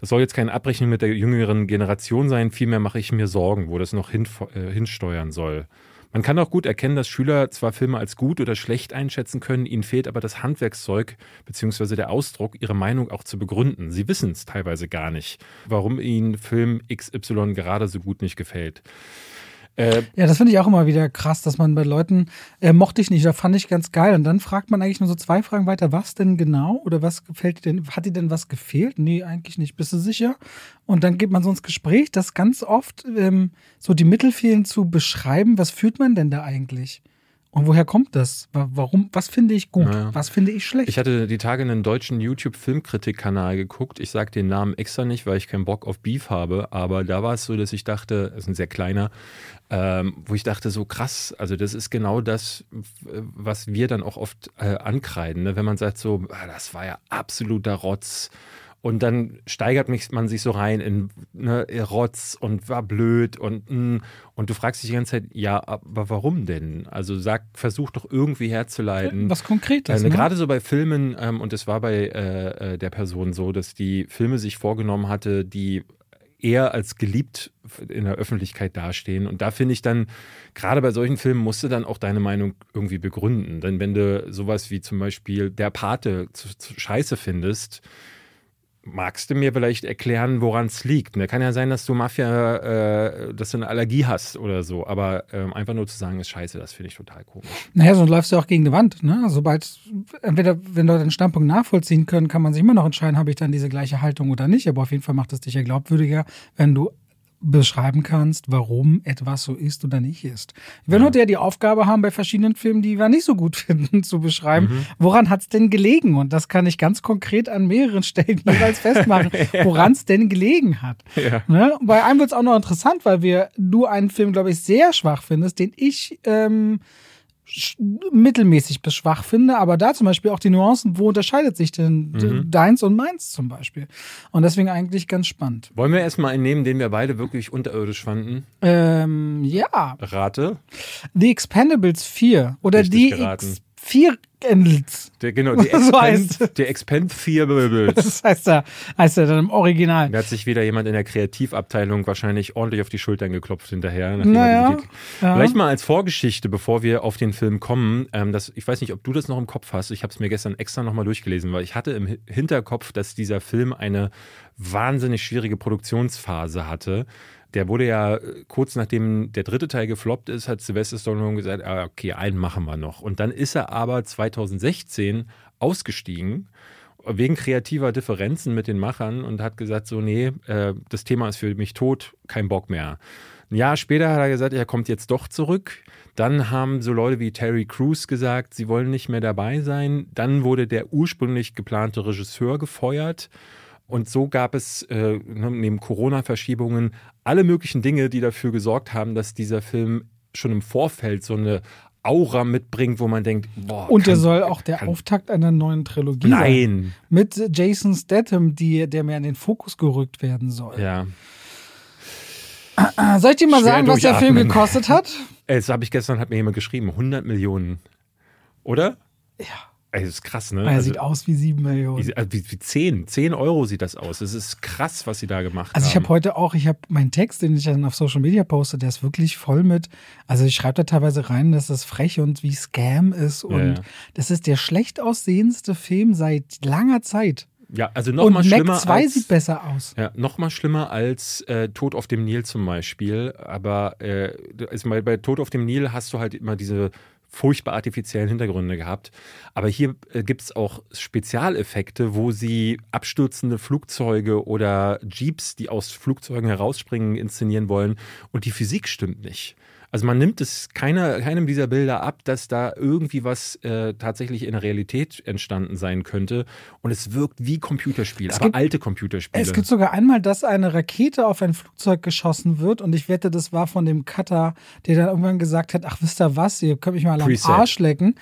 Das soll jetzt keine Abrechnung mit der jüngeren Generation sein, vielmehr mache ich mir Sorgen, wo das noch hin, äh, hinsteuern soll. Man kann auch gut erkennen, dass Schüler zwar Filme als gut oder schlecht einschätzen können, ihnen fehlt aber das Handwerkszeug bzw. der Ausdruck, ihre Meinung auch zu begründen. Sie wissen es teilweise gar nicht, warum ihnen Film XY gerade so gut nicht gefällt. Äh,
Ja, das finde ich auch immer wieder krass, dass man bei Leuten, äh, mochte ich nicht, da fand ich ganz geil. Und dann fragt man eigentlich nur so zwei Fragen weiter, was denn genau? Oder was gefällt dir denn? Hat dir denn was gefehlt? Nee, eigentlich nicht. Bist du sicher? Und dann geht man so ins Gespräch, dass ganz oft ähm, so die Mittel fehlen zu beschreiben, was fühlt man denn da eigentlich? Und woher kommt das? Wa- Warum? Was finde ich gut?
Naja.
Was finde ich schlecht?
Ich hatte die Tage einen deutschen YouTube-Filmkritik-Kanal geguckt. Ich sage den Namen extra nicht, weil ich keinen Bock auf Beef habe. Aber da war es so, dass ich dachte, es ist ein sehr kleiner, ähm, wo ich dachte, so krass, also das ist genau das, was wir dann auch oft äh, ankreiden. Ne? Wenn man sagt so, ah, das war ja absoluter Rotz. Und dann steigert mich, man sich so rein in ne, Rotz und war blöd und mm, und du fragst dich die ganze Zeit, ja, aber warum denn? Also sag, versuch doch irgendwie herzuleiten.
was Konkretes.
Äh,
ne?
Gerade so bei Filmen, ähm, und es war bei äh, äh, der Person so, dass die Filme sich vorgenommen hatte, die eher als geliebt in der Öffentlichkeit dastehen. Und da finde ich dann, gerade bei solchen Filmen musst du dann auch deine Meinung irgendwie begründen. Denn wenn du sowas wie zum Beispiel Der Pate zu, zu scheiße findest, magst du mir vielleicht erklären, woran es liegt? Ne? Kann ja sein, dass du Mafia, äh, dass du eine Allergie hast oder so, aber ähm, einfach nur zu sagen, ist scheiße, das finde ich total komisch.
Naja, sonst läufst du auch gegen die Wand. Ne? Sobald, entweder, wenn Leute den Standpunkt nachvollziehen können, kann man sich immer noch entscheiden, habe ich dann diese gleiche Haltung oder nicht. Aber auf jeden Fall macht es dich ja glaubwürdiger, wenn du beschreiben kannst, warum etwas so ist oder nicht ist. Wir werden heute ja die Aufgabe haben, bei verschiedenen Filmen, die wir nicht so gut finden, zu beschreiben,
Mhm.
woran hat es denn gelegen? Und das kann ich ganz konkret an mehreren Stellen jeweils festmachen, woran es denn gelegen hat.
Ja.
Ne? Bei einem wird es auch noch interessant, weil wir du einen Film, glaube ich, sehr schwach findest, den ich ähm, mittelmäßig bis schwach finde, aber da zum Beispiel auch die Nuancen, wo unterscheidet sich denn d- deins und meins zum Beispiel? Und deswegen eigentlich ganz spannend.
Wollen wir erstmal einen nehmen, den wir beide wirklich unterirdisch fanden?
Ähm, ja,
Rate.
The Expendables 4 oder
Richtig
die
geraten.
Vierendels.
Der, genau, die
So heißt
Expand, der Expand Vierendels.
Das heißt er, heißt er dann im Original.
Da hat sich wieder jemand in der Kreativabteilung wahrscheinlich ordentlich auf die Schultern geklopft hinterher. er
Naja, ja.
Vielleicht mal als Vorgeschichte, bevor wir auf den Film kommen. Ähm, das, ich weiß nicht, ob du das noch im Kopf hast. Ich habe es mir gestern extra nochmal durchgelesen, weil ich hatte im Hi- Hinterkopf, dass dieser Film eine wahnsinnig schwierige Produktionsphase hatte. Der wurde ja äh, kurz nachdem der dritte Teil gefloppt ist, hat Sylvester Stallone gesagt, ah, okay, einen machen wir noch. Und dann ist er aber 2016 ausgestiegen wegen kreativer Differenzen mit den Machern und hat gesagt, so, nee, äh, das Thema ist für mich tot, kein Bock mehr. Ein Jahr später hat er gesagt, er kommt jetzt doch zurück. Dann haben so Leute wie Terry Crews gesagt, sie wollen nicht mehr dabei sein. Dann wurde der ursprünglich geplante Regisseur gefeuert. Und so gab es äh, ne, neben Corona-Verschiebungen alle möglichen Dinge, die dafür gesorgt haben, dass dieser Film schon im Vorfeld so eine Aura mitbringt, wo man denkt, boah.
Und der
kann-
soll auch der
kann-
Auftakt einer neuen Trilogie sein.
Nein.
Mit Jason Statham, die, der mehr in den Fokus gerückt werden soll.
Ja.
Soll ich dir mal
Schwer
sagen, was der Film gekostet hat?
Das habe ich gestern, hat mir jemand geschrieben, 100 Millionen. Oder?
Ja.
Ey, das ist krass, ne?
Er
Also,
sieht aus wie sieben Millionen.
wie, also wie, wie 10, 10 Euro sieht das aus. Das ist krass, was sie da gemacht
Also ich
haben.
habe heute auch, ich habe meinen Text, den ich dann auf Social Media poste, der ist wirklich voll mit, also ich schreibe da teilweise rein, dass das frech und wie Scam ist und
Ja, ja.
das ist der schlecht aussehendste Film seit langer Zeit.
ja, also
Und
nochmal schlimmer
Mac 2
als,
sieht besser aus.
Ja, noch mal schlimmer als äh, Tod auf dem Nil zum Beispiel. Aber äh, also bei, bei Tod auf dem Nil hast du halt immer diese furchtbar artifiziellen Hintergründe gehabt. Aber hier äh, gibt es auch Spezialeffekte, wo sie abstürzende Flugzeuge oder Jeeps, die aus Flugzeugen herausspringen, inszenieren wollen. Und die Physik stimmt nicht. Also man nimmt es keiner, keinem dieser Bilder ab, dass da irgendwie was äh, tatsächlich in der Realität entstanden sein könnte. Und es wirkt wie Computerspiele,
Es
aber
gibt-
alte Computerspiele.
Es gibt sogar einmal, dass eine Rakete auf ein Flugzeug geschossen wird und ich wette, das war von dem Cutter, der dann irgendwann gesagt hat, ach wisst ihr was, ihr könnt mich mal am
Preset.
Arsch lecken.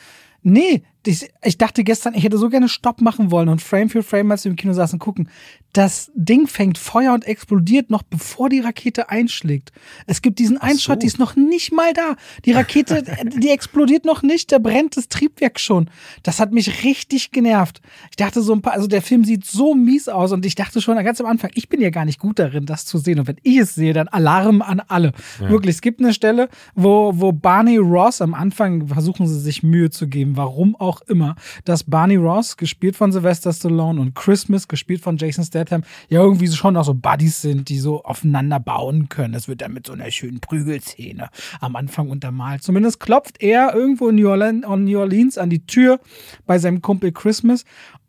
Nee, ich, ich dachte gestern, ich hätte so gerne Stopp machen wollen und Frame für Frame, als wir im Kino saßen, gucken. Das Ding fängt Feuer und explodiert noch bevor die Rakete einschlägt. Es gibt diesen einen
so.
Die ist noch nicht mal da. Die Rakete, die explodiert noch nicht, da brennt das Triebwerk schon. Das hat mich richtig genervt. Ich dachte so ein paar, also der Film sieht so mies aus und ich dachte schon ganz am Anfang, ich bin ja gar nicht gut darin, das zu sehen. Und wenn ich es sehe, dann Alarm an alle. Wirklich, es gibt eine Stelle, wo, wo Barney Ross am Anfang versuchen sie sich Mühe zu geben, warum auch immer, dass Barney Ross, gespielt von Sylvester Stallone und Christmas, gespielt von Jason Statham, ja irgendwie schon auch so Buddies sind, die so aufeinander bauen können. Das wird dann mit so einer schönen Prügelszene am Anfang untermalt. Zumindest klopft er irgendwo in New Orleans an die Tür bei seinem Kumpel Christmas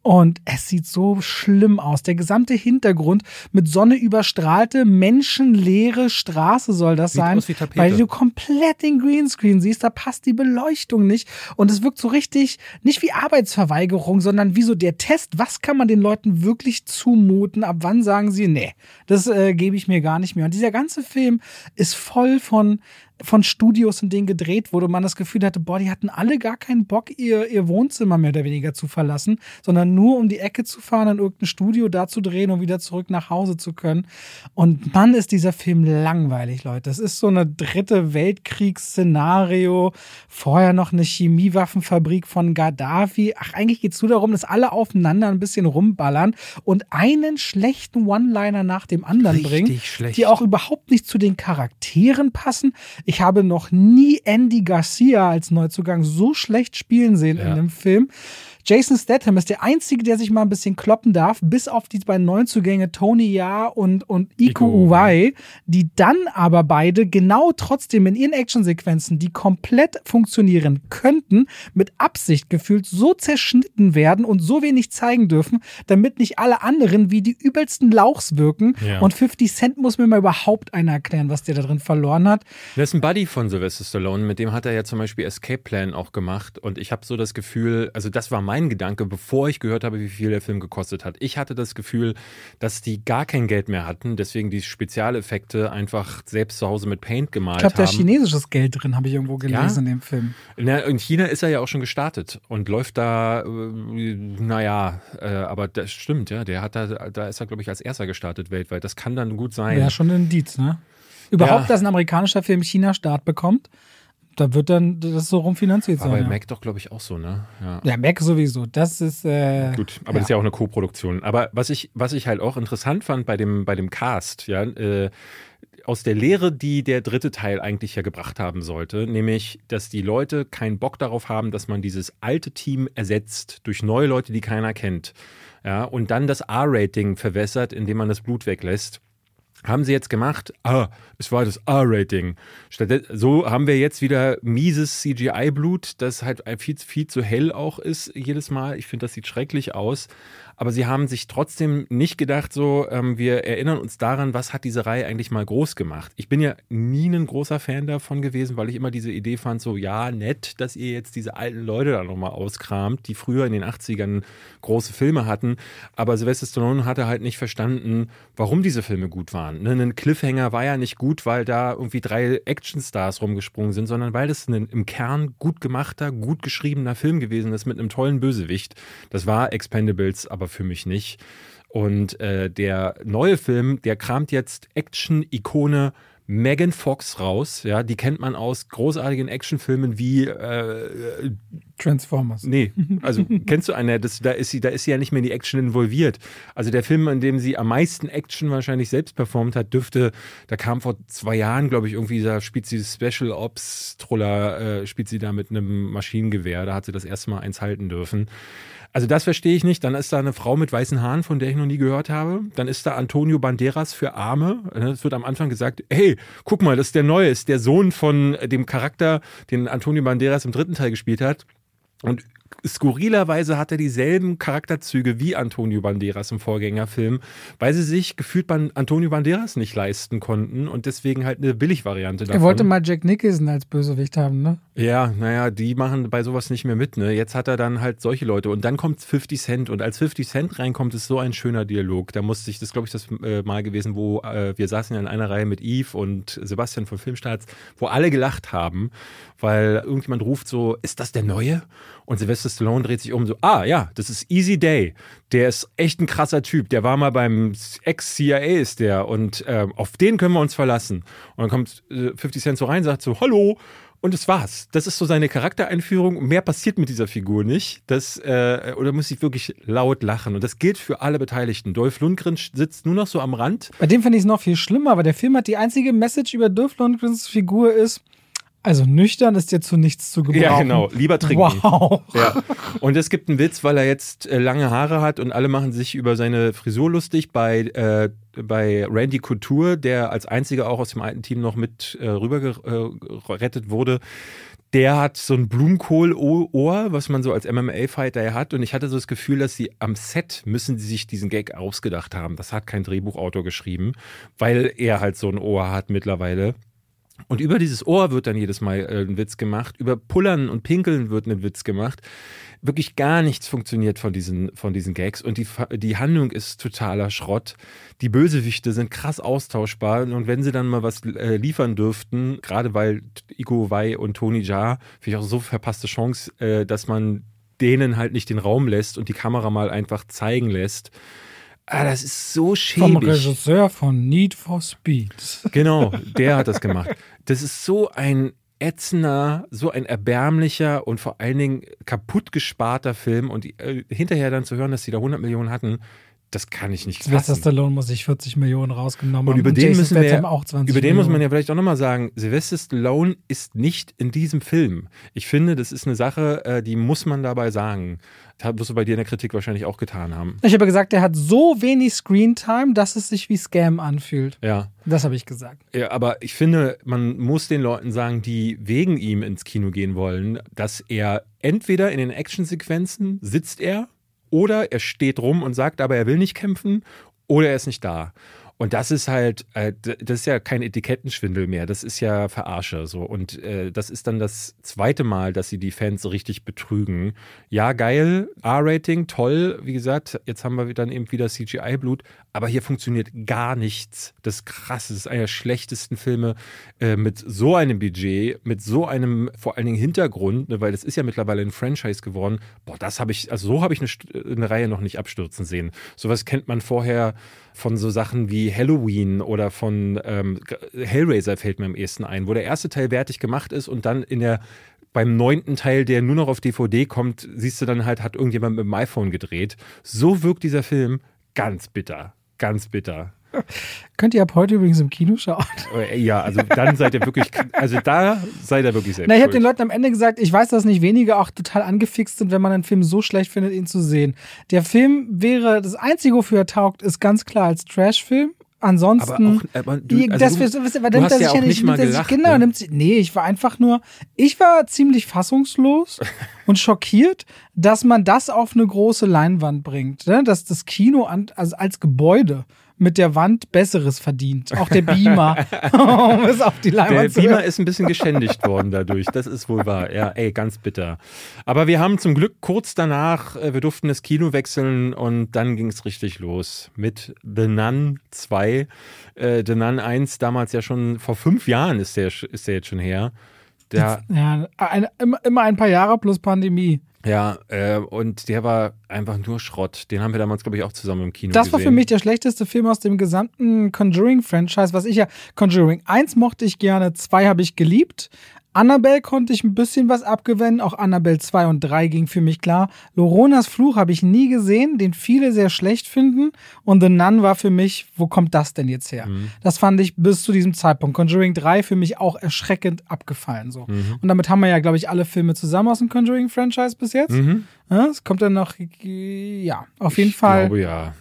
und es sieht so schlimm aus. Der gesamte Hintergrund mit Sonne überstrahlte, menschenleere Straße soll das
Sieht
sein.
aus wie Tapete.
Weil du komplett den Greenscreen siehst, da passt die Beleuchtung nicht. Und es wirkt so richtig, nicht wie Arbeitsverweigerung, sondern wie so der Test. Was kann man den Leuten wirklich zumuten? Ab wann sagen sie, nee, das äh, gebe ich mir gar nicht mehr. Und dieser ganze Film ist voll von von Studios, in denen gedreht wurde, man das Gefühl hatte, boah, die hatten alle gar keinen Bock, ihr, ihr Wohnzimmer mehr oder weniger zu verlassen, sondern nur um die Ecke zu fahren, in irgendein Studio da zu drehen und wieder zurück nach Hause zu können. Und Mann, ist dieser Film langweilig, Leute. Das ist so eine dritte Weltkriegsszenario. Vorher noch eine Chemiewaffenfabrik von Gaddafi. Ach, eigentlich geht es nur darum, dass alle aufeinander ein bisschen rumballern und einen schlechten One-Liner nach dem anderen
Richtig
bringen,
schlecht.
die auch überhaupt nicht zu den Charakteren passen. Ich habe noch nie Andy Garcia als Neuzugang so schlecht spielen sehen in
Ja.
einem Film. Jason Statham ist der Einzige, der sich mal ein bisschen kloppen darf, bis auf die beiden Neuzugänge Tony Ya und, und Iko Uwai, die dann aber beide genau trotzdem in ihren Actionsequenzen, die komplett funktionieren könnten, mit Absicht gefühlt so zerschnitten werden und so wenig zeigen dürfen, damit nicht alle anderen wie die übelsten Lauchs wirken.
Ja.
Und 50 Cent muss mir mal überhaupt einer erklären, was der da drin verloren hat.
Das ist ein Buddy von Sylvester Stallone, mit dem hat er ja zum Beispiel Escape Plan auch gemacht. Und ich habe so das Gefühl, also das war mein Gedanke, bevor ich gehört habe, wie viel der Film gekostet hat. Ich hatte das Gefühl, dass die gar kein Geld mehr hatten, deswegen die Spezialeffekte einfach selbst zu Hause mit Paint gemalt
Ich glaube, da
haben.
chinesisches Geld drin, habe ich irgendwo gelesen in dem Film.
Na, in China ist er ja auch schon gestartet und läuft da, äh, naja, äh, aber das stimmt, ja, der hat da, da ist er, glaube ich, als erster gestartet weltweit. Das kann dann gut sein.
Wäre schon ein Indiz, ne? Überhaupt,
Ja.
dass ein amerikanischer Film China-Start bekommt, da wird dann das so rumfinanziert sein.
bei
ja.
Mac doch, glaube ich, auch so, ne? Ja.
ja, Mac sowieso. Das ist. Äh,
Gut, aber
ja.
das ist ja auch eine Co-Produktion. Aber was ich, was ich halt auch interessant fand bei dem, bei dem Cast, ja, äh, aus der Lehre, die der dritte Teil eigentlich ja gebracht haben sollte, nämlich, dass die Leute keinen Bock darauf haben, dass man dieses alte Team ersetzt durch neue Leute, die keiner kennt. Ja, und dann das R-Rating verwässert, indem man das Blut weglässt. Haben sie jetzt gemacht, ah, es war das R-Rating. So haben wir jetzt wieder mieses CGI-Blut, das halt viel, viel zu hell auch ist jedes Mal. Ich finde, das sieht schrecklich aus. Aber sie haben sich trotzdem nicht gedacht, so, ähm, wir erinnern uns daran, was hat diese Reihe eigentlich mal groß gemacht. Ich bin ja nie ein großer Fan davon gewesen, weil ich immer diese Idee fand, so, ja, nett, dass ihr jetzt diese alten Leute da nochmal auskramt, die früher in den 80ern große Filme hatten. Aber Sylvester Stallone hatte halt nicht verstanden, warum diese Filme gut waren. Ne, Ein Cliffhanger war ja nicht gut, weil da irgendwie drei Actionstars rumgesprungen sind, sondern weil das ein im Kern gut gemachter, gut geschriebener Film gewesen ist mit einem tollen Bösewicht. Das war Expendables, aber für mich nicht. Und äh, der neue Film, der kramt jetzt Action-Ikone Megan Fox raus. Ja, die kennt man aus großartigen Actionfilmen wie äh,
Transformers.
Nee, also kennst du eine, das, da, ist sie, da ist sie ja nicht mehr in die Action involviert. Also der Film, in dem sie am meisten Action wahrscheinlich selbst performt hat, dürfte, da kam vor zwei Jahren, glaube ich, irgendwie, da spielt sie Special Ops Troller, äh, spielt sie da mit einem Maschinengewehr, da hat sie das erste Mal eins halten dürfen. Also das verstehe ich nicht. Dann ist da eine Frau mit weißen Haaren, von der ich noch nie gehört habe. Dann ist da Antonio Banderas für Arme. Es wird am Anfang gesagt, hey, guck mal, das ist der Neue, ist der Sohn von dem Charakter, den Antonio Banderas im dritten Teil gespielt hat. Und skurrilerweise hat er dieselben Charakterzüge wie Antonio Banderas im Vorgängerfilm, weil sie sich gefühlt bei Antonio Banderas nicht leisten konnten und deswegen halt eine Billigvariante davon.
Er wollte mal Jack Nicholson als Bösewicht haben, ne?
Ja, naja, die machen bei sowas nicht mehr mit, ne? Jetzt hat er dann halt solche Leute und dann kommt 50 Cent und als 50 Cent reinkommt, ist so ein schöner Dialog. Da musste ich, das glaube ich das äh, Mal gewesen, wo äh, wir saßen ja in einer Reihe mit Yves und Sebastian von Filmstarts, wo alle gelacht haben, weil irgendjemand ruft so, ist das der Neue? Und Sylvester Stallone dreht sich um so, ah ja, das ist Easy Day. Der ist echt ein krasser Typ. Der war mal beim Ex-CIA ist der und ähm, auf den können wir uns verlassen. Und dann kommt äh, 50 Cent so rein, sagt so, hallo. Und das war's. Das ist so seine Charaktereinführung. Mehr passiert mit dieser Figur nicht. Das, äh, oder muss ich wirklich laut lachen. Und das gilt für alle Beteiligten. Dolph Lundgren sitzt nur noch so am Rand.
Bei dem finde ich es noch viel schlimmer, aber der Film hat die einzige Message über Dolph Lundgrens Figur ist, also nüchtern ist dir zu nichts zu gebrauchen.
Ja, genau. Lieber trinken.
Wow.
Ja. Und es gibt einen Witz, weil er jetzt äh, lange Haare hat und alle machen sich über seine Frisur lustig bei, äh, bei Randy Couture, der als einziger auch aus dem alten Team noch mit äh, rübergerettet wurde. Der hat so ein Blumenkohl-Ohr, was man so als MMA-Fighter hat. Und ich hatte so das Gefühl, dass sie am Set müssen sie sich diesen Gag ausgedacht haben. Das hat kein Drehbuchautor geschrieben, weil er halt so ein Ohr hat mittlerweile. Und über dieses Ohr wird dann jedes Mal äh, ein Witz gemacht. Über Pullern und Pinkeln wird ein Witz gemacht. Wirklich gar nichts funktioniert von diesen, von diesen Gags. Und die, die Handlung ist totaler Schrott. Die Bösewichte sind krass austauschbar. Und wenn sie dann mal was äh, liefern dürften, gerade weil Iko Wei und Tony Jaa, finde ich auch so verpasste Chance, äh, dass man denen halt nicht den Raum lässt und die Kamera mal einfach zeigen lässt. Ah, das ist so schäbig.
Vom Regisseur von Need for Speed.
Genau, der hat das gemacht. Das ist so ein ätzender, so ein erbärmlicher und vor allen Dingen kaputt gesparter Film und äh, hinterher dann zu hören, dass sie da 100 Millionen hatten, das kann ich nicht
Sylvester
fassen.
Stallone muss sich 40 Millionen rausgenommen
Und
haben.
über den
Jason
müssen wir,
auch 20
über den muss man ja vielleicht auch nochmal sagen, Sylvester Stallone ist nicht in diesem Film. Ich finde, das ist eine Sache, äh, die muss man dabei sagen. Das wirst du bei dir in der Kritik wahrscheinlich auch getan haben.
Ich habe gesagt, er hat so wenig Screentime, dass es sich wie Scam anfühlt.
Ja.
Das habe ich gesagt.
Ja, aber ich finde, man muss den Leuten sagen, die wegen ihm ins Kino gehen wollen, dass er entweder in den Actionsequenzen sitzt er oder er steht rum und sagt, aber er will nicht kämpfen oder er ist nicht da. Und das ist halt, äh, das ist ja kein Etikettenschwindel mehr, das ist ja Verarsche so. Und äh, das ist dann das zweite Mal, dass sie die Fans richtig betrügen. Ja, geil, R-Rating, toll, wie gesagt, jetzt haben wir dann eben wieder CGI-Blut, aber hier funktioniert gar nichts. Das ist krass, das ist einer der schlechtesten Filme äh, mit so einem Budget, mit so einem vor allen Dingen Hintergrund, ne, weil das ist ja mittlerweile ein Franchise geworden. Boah, das habe ich, also so habe ich eine, eine Reihe noch nicht abstürzen sehen. Sowas kennt man vorher von so Sachen wie Halloween oder von ähm, Hellraiser fällt mir am ehesten ein, wo der erste Teil wertig gemacht ist und dann in der beim neunten Teil, der nur noch auf DVD kommt, siehst du dann halt, hat irgendjemand mit dem iPhone gedreht. So wirkt dieser Film ganz bitter. Ganz bitter.
Könnt ihr ab heute übrigens im Kino schauen?
Äh, ja, also dann seid ihr wirklich, also da seid ihr wirklich selbst.
Na, ich habe den Leuten am Ende gesagt, ich weiß, dass nicht wenige auch total angefixt sind, wenn man einen Film so schlecht findet, ihn zu sehen. Der Film wäre, das Einzige, wofür er taugt, ist ganz klar als Trashfilm. Ansonsten,
aber, auch, aber du, also
das, du, ja nicht mal gelacht, genau, ne? nimmt sie, nee, ich war einfach nur, ich war ziemlich fassungslos und schockiert, dass man das auf eine große Leinwand bringt, ne? dass das Kino an, also als Gebäude mit der Wand Besseres verdient. Auch der Beamer. um es auf die Leinwand
der Beamer ist ein bisschen geschändigt worden dadurch. Das ist wohl wahr. Ja, ey, ganz bitter. Aber wir haben zum Glück kurz danach, äh, wir durften das Kino wechseln und dann ging es richtig los mit The Nun 2. Äh, The Nun 1 damals ja schon vor fünf Jahren ist der, ist der jetzt schon her.
Der, ja, ein, immer ein paar Jahre plus Pandemie.
Ja, äh, und der war einfach nur Schrott. Den haben wir damals, glaube ich, auch zusammen im Kino
Das
gesehen.
war für mich der schlechteste Film aus dem gesamten Conjuring-Franchise, was ich ja. Conjuring 1 mochte ich gerne, 2 habe ich geliebt. Annabelle konnte ich ein bisschen was abgewinnen. Auch Annabelle 2 und 3 ging für mich klar. Loronas Fluch habe ich nie gesehen, den viele sehr schlecht finden. Und The Nun war für mich, wo kommt das denn jetzt her? Mhm. Das fand ich bis zu diesem Zeitpunkt. Conjuring 3 für mich auch erschreckend abgefallen. So. Mhm. Und damit haben wir ja, glaube ich, alle Filme zusammen aus dem Conjuring-Franchise bis jetzt. Mhm. Es kommt dann noch, ja, auf jeden
ich
Fall.
Ich glaube ja.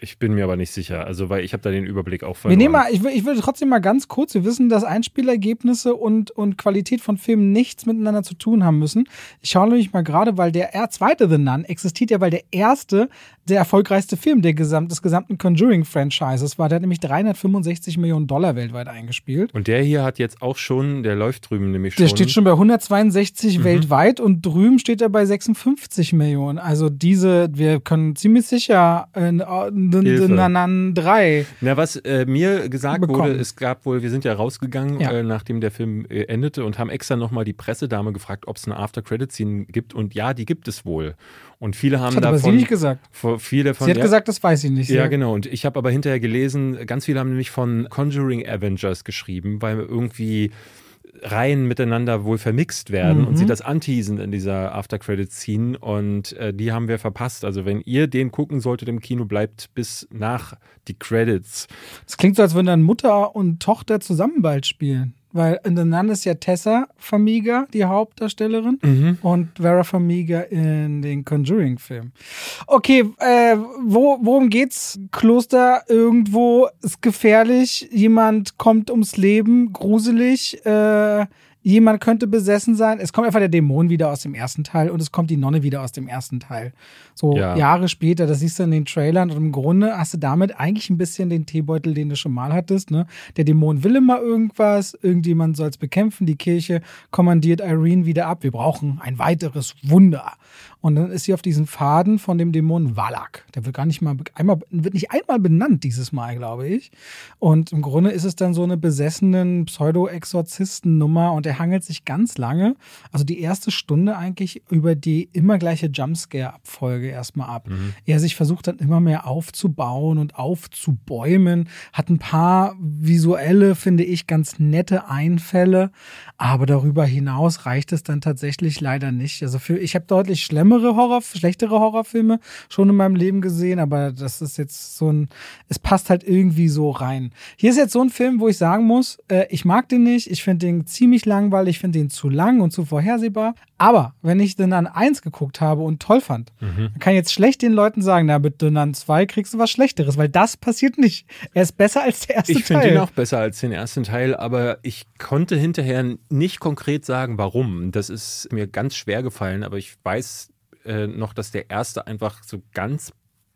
Ich bin mir aber nicht sicher, also weil ich habe da den Überblick auch verloren.
Wir nehmen mal, ich, will, ich will trotzdem mal ganz kurz, wir wissen, dass Einspielergebnisse und, und Qualität von Filmen nichts miteinander zu tun haben müssen. Ich schaue nämlich mal gerade, weil der zweite The Nun existiert ja, weil der erste der erfolgreichste Film der Gesamt, des gesamten Conjuring-Franchises war. Der hat nämlich 365 Millionen Dollar weltweit eingespielt.
Und der hier hat jetzt auch schon, der läuft drüben nämlich schon.
Der steht schon bei 162 mhm. weltweit und drüben steht er bei 56 Millionen. Also diese, wir können ziemlich sicher äh, Nanan 3.
Na, was äh, mir gesagt bekommen. wurde, es gab wohl, wir sind ja rausgegangen, ja. Äh, nachdem der Film äh, endete und haben extra nochmal die Pressedame gefragt, ob es eine After-Credit-Scene gibt. Und ja, die gibt es wohl. Und viele haben
das hat
davon.
Aber sie nicht gesagt.
Viele davon,
sie hat ja, gesagt, das weiß ich nicht.
Ja, genau. Und ich habe aber hinterher gelesen, ganz viele haben nämlich von Conjuring Avengers geschrieben, weil irgendwie Reihen miteinander wohl vermixt werden mhm. und sie das anteasen in dieser After-Credit-Scene und äh, die haben wir verpasst. Also wenn ihr den gucken solltet im Kino, bleibt bis nach die Credits.
Es klingt so, als würden dann Mutter und Tochter zusammen bald spielen. Weil in The Nun ist ja Tessa Famiga die Hauptdarstellerin mhm. und Vera Famiga in den Conjuring-Film. Okay, äh, wo, worum geht's? Kloster irgendwo ist gefährlich, jemand kommt ums Leben, gruselig, äh, jemand könnte besessen sein. Es kommt einfach der Dämon wieder aus dem ersten Teil und es kommt die Nonne wieder aus dem ersten Teil. So ja. Jahre später, das siehst du in den Trailern und im Grunde hast du damit eigentlich ein bisschen den Teebeutel, den du schon mal hattest. Ne? Der Dämon will immer irgendwas, irgendjemand soll es bekämpfen, die Kirche kommandiert Irene wieder ab. Wir brauchen ein weiteres Wunder. Und dann ist sie auf diesen Faden von dem Dämon Valak. Der wird gar nicht mal einmal, wird nicht einmal benannt dieses Mal, glaube ich. Und im Grunde ist es dann so eine besessenen Pseudo-Exorzisten-Nummer und er hangelt sich ganz lange, also die erste Stunde eigentlich über die immer gleiche Jumpscare-Abfolge erstmal ab. Mhm. Er sich versucht dann immer mehr aufzubauen und aufzubäumen, hat ein paar visuelle, finde ich, ganz nette Einfälle, aber darüber hinaus reicht es dann tatsächlich leider nicht. Also für, ich habe deutlich schlimmere Horror, schlechtere Horrorfilme schon in meinem Leben gesehen, aber das ist jetzt so ein, es passt halt irgendwie so rein. Hier ist jetzt so ein Film, wo ich sagen muss, äh, ich mag den nicht, ich finde den ziemlich langweilig, ich finde den zu lang und zu vorhersehbar. Aber wenn ich den an 1 geguckt habe und toll fand, mhm. dann kann ich jetzt schlecht den Leuten sagen, na, mit an 2 kriegst du was Schlechteres, weil das passiert nicht. Er ist besser als der erste
ich
Teil.
Ich finde ihn auch besser als den ersten Teil, aber ich konnte hinterher nicht konkret sagen, warum. Das ist mir ganz schwer gefallen, aber ich weiß äh, noch, dass der erste einfach so ganz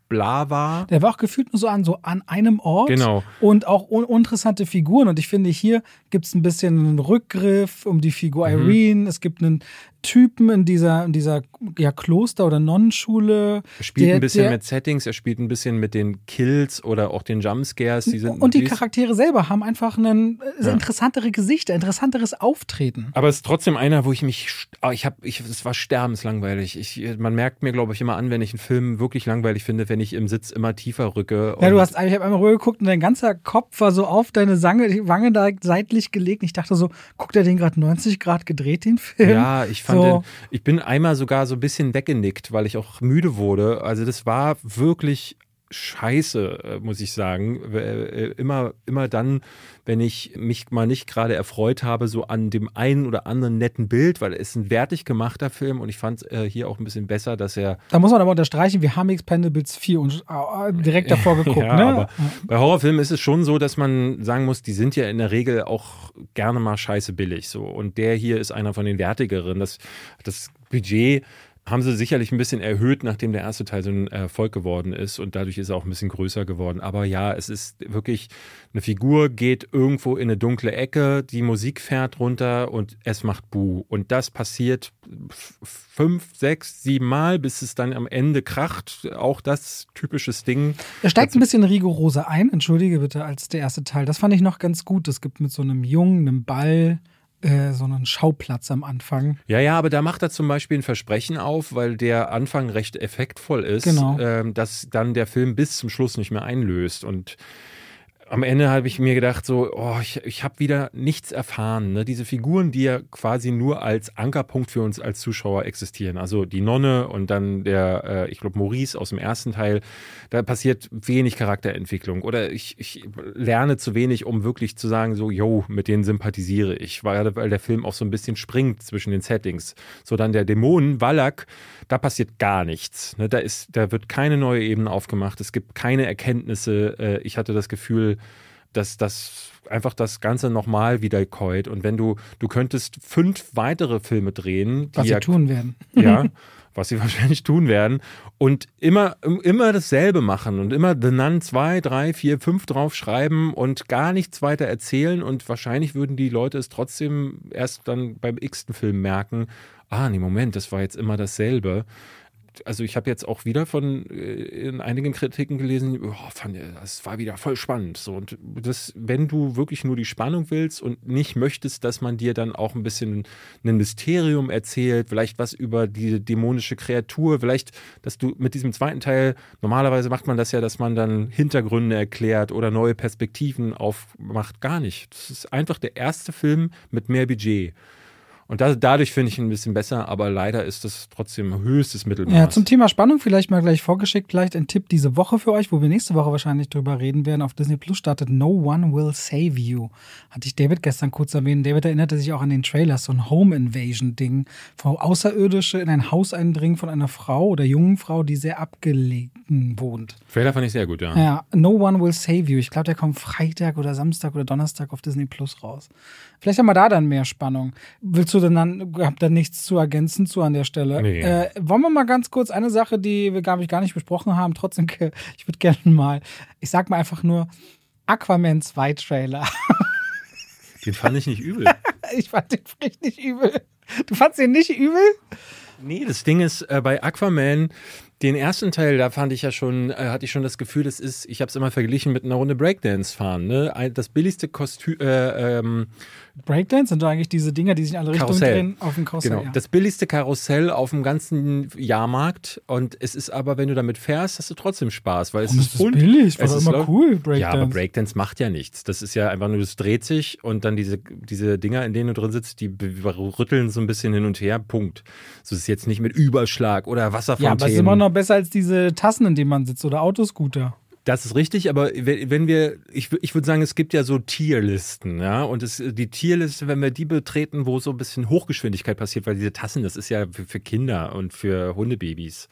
bla war.
Der war auch gefühlt nur so an, so an einem Ort.
Genau.
Und auch uninteressante Figuren. Und ich finde, hier gibt es ein bisschen einen Rückgriff um die Figur mhm. Irene. Es gibt einen Typen in dieser, in dieser ja, Kloster- oder Nonnenschule.
Er spielt
Der-
ein bisschen
der-
mit Settings, er spielt ein bisschen mit den Kills oder auch den Jumpscares. Die sind
Und die Charaktere selber haben einfach ein äh,
Ja.
interessantere Gesichter, interessanteres Auftreten.
Aber es ist trotzdem einer, wo ich mich, ah, ich habe, ich, es war sterbenslangweilig. Ich, man merkt mir, glaube ich, immer an, wenn ich einen Film wirklich langweilig finde, wenn ich im Sitz immer tiefer rücke.
Ja, du hast, ich habe einmal rübergeguckt und dein ganzer Kopf war so auf deine Sange, Wange da seitlich gelegt. Ich dachte so, guckt er den gerade 90 Grad gedreht, den Film?
Ja, ich fand
So.
den, ich bin einmal sogar so ein bisschen weggenickt, weil ich auch müde wurde. Also das war wirklich scheiße, äh, muss ich sagen. Äh, Immer, immer dann, wenn ich mich mal nicht gerade erfreut habe, so an dem einen oder anderen netten Bild, weil es ist ein wertig gemachter Film und ich fand es äh, hier auch ein bisschen besser, dass er
Da muss man aber unterstreichen, wir haben Expendables 4 und, äh, direkt davor geguckt,
ja,
ne?
aber bei Horrorfilmen ist es schon so, dass man sagen muss, die sind ja in der Regel auch gerne mal scheiße billig. So. Und der hier ist einer von den wertigeren. Das, das Budget haben sie sicherlich ein bisschen erhöht, nachdem der erste Teil so ein Erfolg geworden ist und dadurch ist er auch ein bisschen größer geworden. Aber ja, es ist wirklich, eine Figur geht irgendwo in eine dunkle Ecke, die Musik fährt runter und es macht Buh. Und das passiert fünf, sechs, sieben Mal, bis es dann am Ende kracht. Auch das typisches Ding.
Er steigt ein bisschen rigoroser ein, entschuldige bitte, als der erste Teil. Das fand ich noch ganz gut. Es gibt mit so einem Jungen, einem Ball, äh, so einen Schauplatz am Anfang.
Ja, ja, aber da macht er zum Beispiel ein Versprechen auf, weil der Anfang recht effektvoll ist,
Genau.
ähm, dass dann der Film bis zum Schluss nicht mehr einlöst. Und am Ende habe ich mir gedacht, so, oh, ich, ich habe wieder nichts erfahren. Ne? Diese Figuren, die ja quasi nur als Ankerpunkt für uns als Zuschauer existieren. Also die Nonne und dann der, äh, ich glaube, Maurice aus dem ersten Teil, da passiert wenig Charakterentwicklung. Oder ich, ich lerne zu wenig, um wirklich zu sagen, so, yo, mit denen sympathisiere ich. Weil, weil der Film auch so ein bisschen springt zwischen den Settings. So dann der Dämonen, Wallach, da passiert gar nichts. Ne? Da, ist, da wird keine neue Ebene aufgemacht. Es gibt keine Erkenntnisse. Äh, ich hatte das Gefühl, dass das einfach das Ganze nochmal wiederkäut. Und wenn du, du könntest fünf weitere Filme drehen, die
Was
ja
sie tun werden.
ja, was sie wahrscheinlich tun werden. Und immer, immer dasselbe machen und immer The Nun 2, 3, 4, 5 draufschreiben und gar nichts weiter erzählen. Und wahrscheinlich würden die Leute es trotzdem erst dann beim x-ten Film merken, ah, nee, Moment, das war jetzt immer dasselbe. Also ich habe jetzt auch wieder von äh, in einigen Kritiken gelesen, oh, fand, das war wieder voll spannend. So und das, wenn du wirklich nur die Spannung willst und nicht möchtest, dass man dir dann auch ein bisschen ein Mysterium erzählt, vielleicht was über die dämonische Kreatur, vielleicht, dass du mit diesem zweiten Teil normalerweise macht man das ja, dass man dann Hintergründe erklärt oder neue Perspektiven aufmacht, gar nicht. Das ist einfach der erste Film mit mehr Budget. Und das, dadurch finde ich ihn ein bisschen besser, aber leider ist das trotzdem höchstes Mittelmaß.
Ja, zum Thema Spannung vielleicht mal gleich vorgeschickt, vielleicht ein Tipp diese Woche für euch, wo wir nächste Woche wahrscheinlich drüber reden werden. Auf Disney Plus startet No One Will Save You. Hatte ich David gestern kurz erwähnt. David erinnerte sich auch an den Trailer, so ein Home Invasion Ding, wo Außerirdische in ein Haus eindringen von einer Frau oder jungen Frau, die sehr abgelegen wohnt.
Trailer fand ich sehr gut, ja.
Ja, No One Will Save You. Ich glaube, der kommt Freitag oder Samstag oder Donnerstag auf Disney Plus raus. Vielleicht haben wir da dann mehr Spannung. Willst du denn dann, habt da nichts zu ergänzen zu an der Stelle?
Nee.
Äh, wollen wir mal ganz kurz eine Sache, die wir, glaube ich, gar nicht besprochen haben, trotzdem, ich würde gerne mal, ich sag mal einfach nur, Aquaman 2 Trailer.
Den fand ich nicht übel.
Ich fand den richtig übel. Du fandst den nicht übel?
Nee, das Ding ist, äh, bei Aquaman, den ersten Teil, da fand ich ja schon, äh, hatte ich schon das Gefühl, das ist, ich habe es immer verglichen mit einer Runde Breakdance fahren. Ne? Das billigste Kostüm, äh, ähm,
Breakdance sind doch eigentlich diese Dinger, die sich in alle Richtungen drehen auf dem Karussell.
genau,
ja.
das billigste Karussell auf dem ganzen Jahrmarkt. Und es ist aber, wenn du damit fährst, hast du trotzdem Spaß, weil es
Warum
ist,
ist das
bunt.
billig? War
Es ist
immer cool, Breakdance.
Ja, aber Breakdance macht ja nichts. Das ist ja einfach nur, das dreht sich und dann diese, diese Dinger, in denen du drin sitzt, die rütteln so ein bisschen hin und her. Punkt. So ist es jetzt nicht mit Überschlag oder
Ja,
Wasserfontänen.
aber es ist immer noch besser als diese Tassen, in denen man sitzt oder Autoscooter.
Das ist richtig, aber wenn wir, ich, ich würde sagen, es gibt ja so Tierlisten, ja, und es, die Tierliste, wenn wir die betreten, wo so ein bisschen Hochgeschwindigkeit passiert, weil diese Tassen, das ist ja für, für Kinder und für Hundebabys.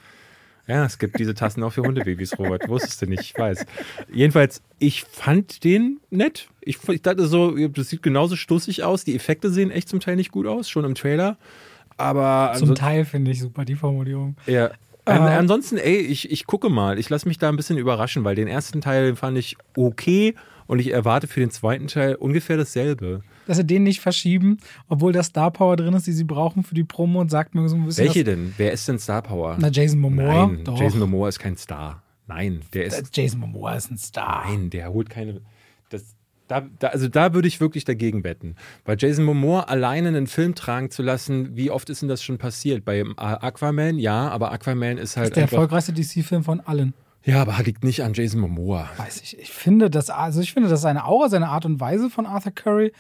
Ja, es gibt diese Tassen auch für Hundebabys, Robert. Wusstest du nicht, ich weiß. Jedenfalls, ich fand den nett. Ich, ich dachte so, das sieht genauso stussig aus. Die Effekte sehen echt zum Teil nicht gut aus, schon im Trailer. Aber
Zum Teil finde ich super, die Formulierung.
ja. An,
Äh.
ansonsten, ey, ich, ich gucke mal. Ich lasse mich da ein bisschen überraschen, weil den ersten Teil fand ich okay und ich erwarte für den zweiten Teil ungefähr dasselbe.
dass sie den nicht verschieben, obwohl da Star Power drin ist, die sie brauchen für die Promo und sagt mir so ein bisschen.
Welche denn? Wer ist denn Star Power?
Na, Jason Momoa.
Nein,
Doch.
Jason Momoa ist kein Star. Nein, der ist.
Jason Momoa ist ein Star.
Nein, der holt keine. Das, da, da, also da würde ich wirklich dagegen wetten. Bei Jason Momoa alleine einen Film tragen zu lassen, wie oft ist denn das schon passiert? Bei äh, Aquaman, ja, aber Aquaman ist halt.
Das ist der erfolgreichste DC-Film von allen.
ja, aber liegt nicht an Jason Momoa.
Weiß ich. Ich finde, dass, also ich finde, dass seine Aura, seine Art und Weise von Arthur Curry,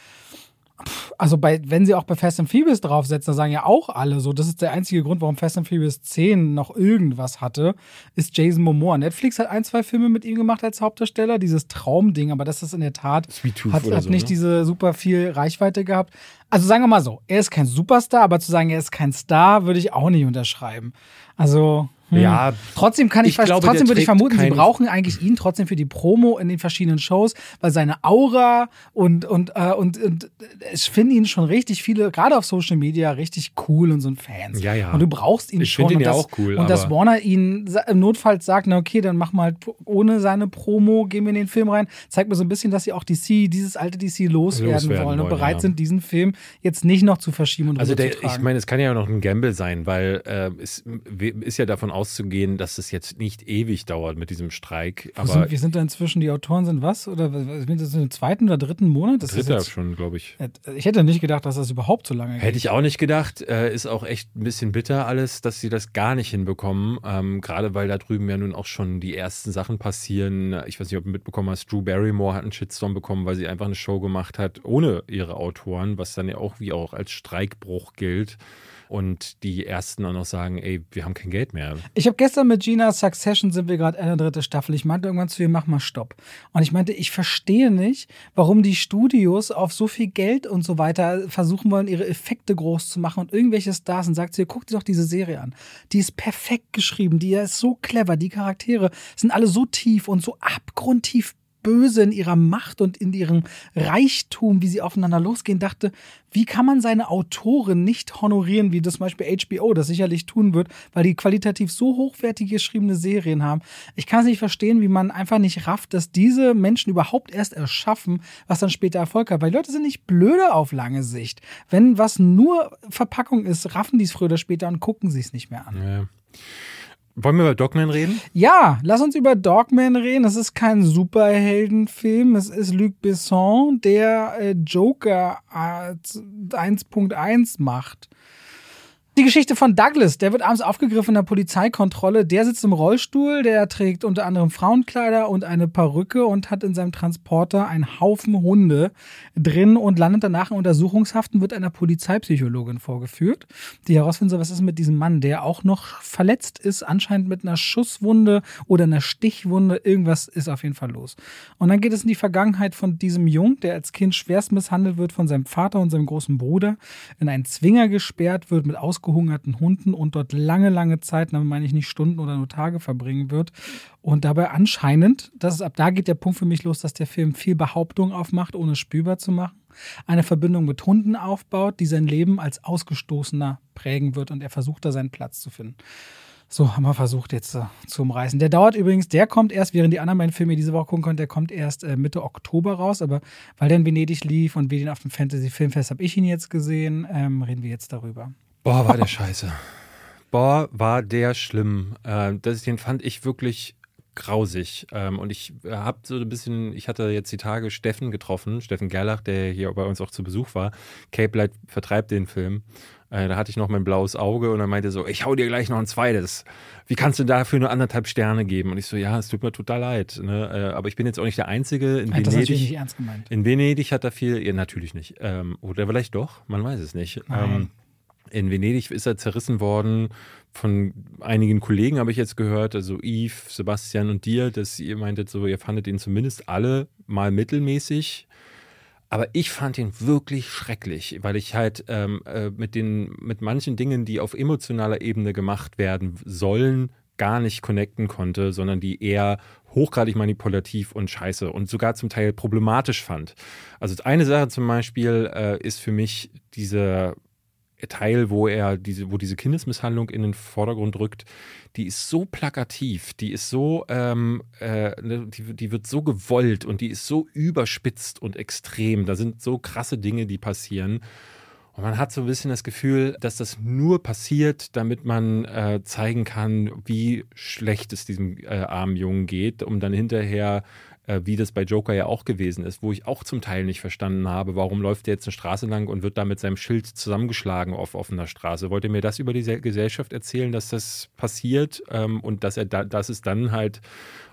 also bei, wenn sie auch bei Fast and Furious draufsetzen, da sagen ja auch alle so, das ist der einzige Grund, warum Fast and Furious 10 noch irgendwas hatte, ist Jason Momoa. Netflix hat ein, zwei Filme mit ihm gemacht als Hauptdarsteller, dieses Traumding, aber das ist in der Tat, hat, hat
so,
nicht
ne?
diese super viel Reichweite gehabt. Also sagen wir mal so, er ist kein Superstar, aber zu sagen, er ist kein Star, würde ich auch nicht unterschreiben. Also, hm.
Ja,
trotzdem kann ich,
ich glaube,
trotzdem würde ich vermuten, sie brauchen eigentlich ihn trotzdem für die Promo in den verschiedenen Shows, weil seine Aura und und äh, und, und ich finde ihn schon richtig viele, gerade auf Social Media, richtig cool und so ein Fans.
Ja, ja.
Und du brauchst ihn
Ich
schon.
finde ihn
und
ja
das,
auch cool,
Und dass Warner ihn im Notfall sagt, na okay, dann mach mal ohne seine Promo, gehen wir in den Film rein, zeigt mir so ein bisschen, dass sie auch DC, dieses alte DC loswerden,
Loswerden
wollen und
wollen,
bereit
ja.
sind, diesen Film jetzt nicht noch zu verschieben und
Also der, ich meine, es kann ja noch ein Gamble sein, weil äh, es ist ja davon auszugehen, dass es jetzt nicht ewig dauert mit diesem Streik. Aber
sind, wir sind da inzwischen, die Autoren sind was? Oder sind das im zweiten oder dritten Monat? Das ist
dritter
jetzt,
schon, glaube ich.
ich hätte nicht gedacht, dass das überhaupt so lange geht.
Hätte ich auch nicht gedacht. Äh, ist auch echt ein bisschen bitter alles, dass sie das gar nicht hinbekommen. Ähm, Gerade weil da drüben ja nun auch schon die ersten Sachen passieren. Ich weiß nicht, ob du mitbekommen hast, Drew Barrymore hat einen Shitstorm bekommen, weil sie einfach eine Show gemacht hat ohne ihre Autoren, was dann ja auch wie auch als Streikbruch gilt. Und die ersten auch noch sagen, ey, wir haben kein Geld mehr.
Ich habe gestern mit Gina Succession sind wir gerade eine dritte Staffel. Ich meinte irgendwann zu ihr, mach mal Stopp. Und ich meinte, ich verstehe nicht, warum die Studios auf so viel Geld und so weiter versuchen wollen, ihre Effekte groß zu machen und irgendwelche Stars und sagt sie, guck dir doch diese Serie an. Die ist perfekt geschrieben, die ist so clever, die Charaktere sind alle so tief und so abgrundtief böse in ihrer Macht und in ihrem Reichtum, wie sie aufeinander losgehen, dachte, wie kann man seine Autoren nicht honorieren, wie das zum Beispiel HBO das sicherlich tun wird, weil die qualitativ so hochwertig geschriebene Serien haben. Ich kann es nicht verstehen, wie man einfach nicht rafft, dass diese Menschen überhaupt erst erschaffen, was dann später Erfolg hat. Weil die Leute sind nicht blöde auf lange Sicht. Wenn was nur Verpackung ist, raffen die es früher oder später und gucken sie es nicht mehr an.
Ja. Wollen wir über Dogman reden?
Ja, lass uns über Dogman reden. Es ist kein Superheldenfilm. Es ist Luc Besson, der äh, Joker äh, 1.1 macht. Die Geschichte von Douglas, der wird abends aufgegriffen in der Polizeikontrolle. Der sitzt im Rollstuhl, der trägt unter anderem Frauenkleider und eine Perücke und hat in seinem Transporter einen Haufen Hunde drin und landet danach in Untersuchungshaft und wird einer Polizeipsychologin vorgeführt, die herausfinden soll, was ist mit diesem Mann, der auch noch verletzt ist, anscheinend mit einer Schusswunde oder einer Stichwunde. Irgendwas ist auf jeden Fall los. Und dann geht es in die Vergangenheit von diesem Jungen, der als Kind schwerst misshandelt wird von seinem Vater und seinem großen Bruder, in einen Zwinger gesperrt wird mit ausgehungerten Hunden und dort lange, lange Zeit, damit meine ich nicht Stunden oder nur Tage verbringen wird. Und dabei anscheinend, das ist ab da geht der Punkt für mich los, dass der Film viel Behauptung aufmacht, ohne spürbar zu machen. Eine Verbindung mit Hunden aufbaut, die sein Leben als Ausgestoßener prägen wird und er versucht da seinen Platz zu finden. So, haben wir versucht jetzt äh, zu umreißen. Der dauert übrigens, der kommt erst, während die anderen beiden Filme diese Woche gucken konnten, der kommt erst äh, Mitte Oktober raus, aber weil der in Venedig lief und wir den auf dem Fantasy Filmfest habe ich ihn jetzt gesehen, ähm, reden wir jetzt darüber.
Boah, war der scheiße. Boah, war der schlimm. Äh, das, den fand ich wirklich grausig. Ähm, und ich habe so ein bisschen, ich hatte jetzt die Tage Steffen getroffen, Steffen Gerlach, der hier bei uns auch zu Besuch war. Cape Light vertreibt den Film. Äh, da hatte ich noch mein blaues Auge und er meinte so, ich hau dir gleich noch ein zweites. Wie kannst du dafür nur anderthalb Sterne geben? Und ich so, ja, es tut mir total leid. Ne? Äh, aber ich bin jetzt auch nicht der Einzige in
das ist natürlich
Venedig.
nicht ernst gemeint.
In Venedig hat er viel, ja, natürlich nicht. Ähm, oder vielleicht doch, man weiß es nicht.
Nein.
Ähm, in Venedig ist er zerrissen worden von einigen Kollegen, habe ich jetzt gehört, also Yves, Sebastian und dir, dass ihr meintet, so, ihr fandet ihn zumindest alle mal mittelmäßig. Aber ich fand ihn wirklich schrecklich, weil ich halt ähm, äh, mit, den, mit manchen Dingen, die auf emotionaler Ebene gemacht werden sollen, gar nicht connecten konnte, sondern die eher hochgradig manipulativ und scheiße und sogar zum Teil problematisch fand. Also eine Sache zum Beispiel äh, ist für mich diese Teil, wo er diese, wo diese Kindesmisshandlung in den Vordergrund rückt, die ist so plakativ, die ist so, ähm, äh, ne, die, die wird so gewollt und die ist so überspitzt und extrem. Da sind so krasse Dinge, die passieren. Und man hat so ein bisschen das Gefühl, dass das nur passiert, damit man äh, zeigen kann, wie schlecht es diesem äh, armen Jungen geht, um dann hinterher äh, wie das bei Joker ja auch gewesen ist, wo ich auch zum Teil nicht verstanden habe, warum läuft der jetzt eine Straße lang und wird da mit seinem Schild zusammengeschlagen auf offener Straße. Wollt ihr mir das über die Gesellschaft erzählen, dass das passiert ähm, und dass er da, dass es dann halt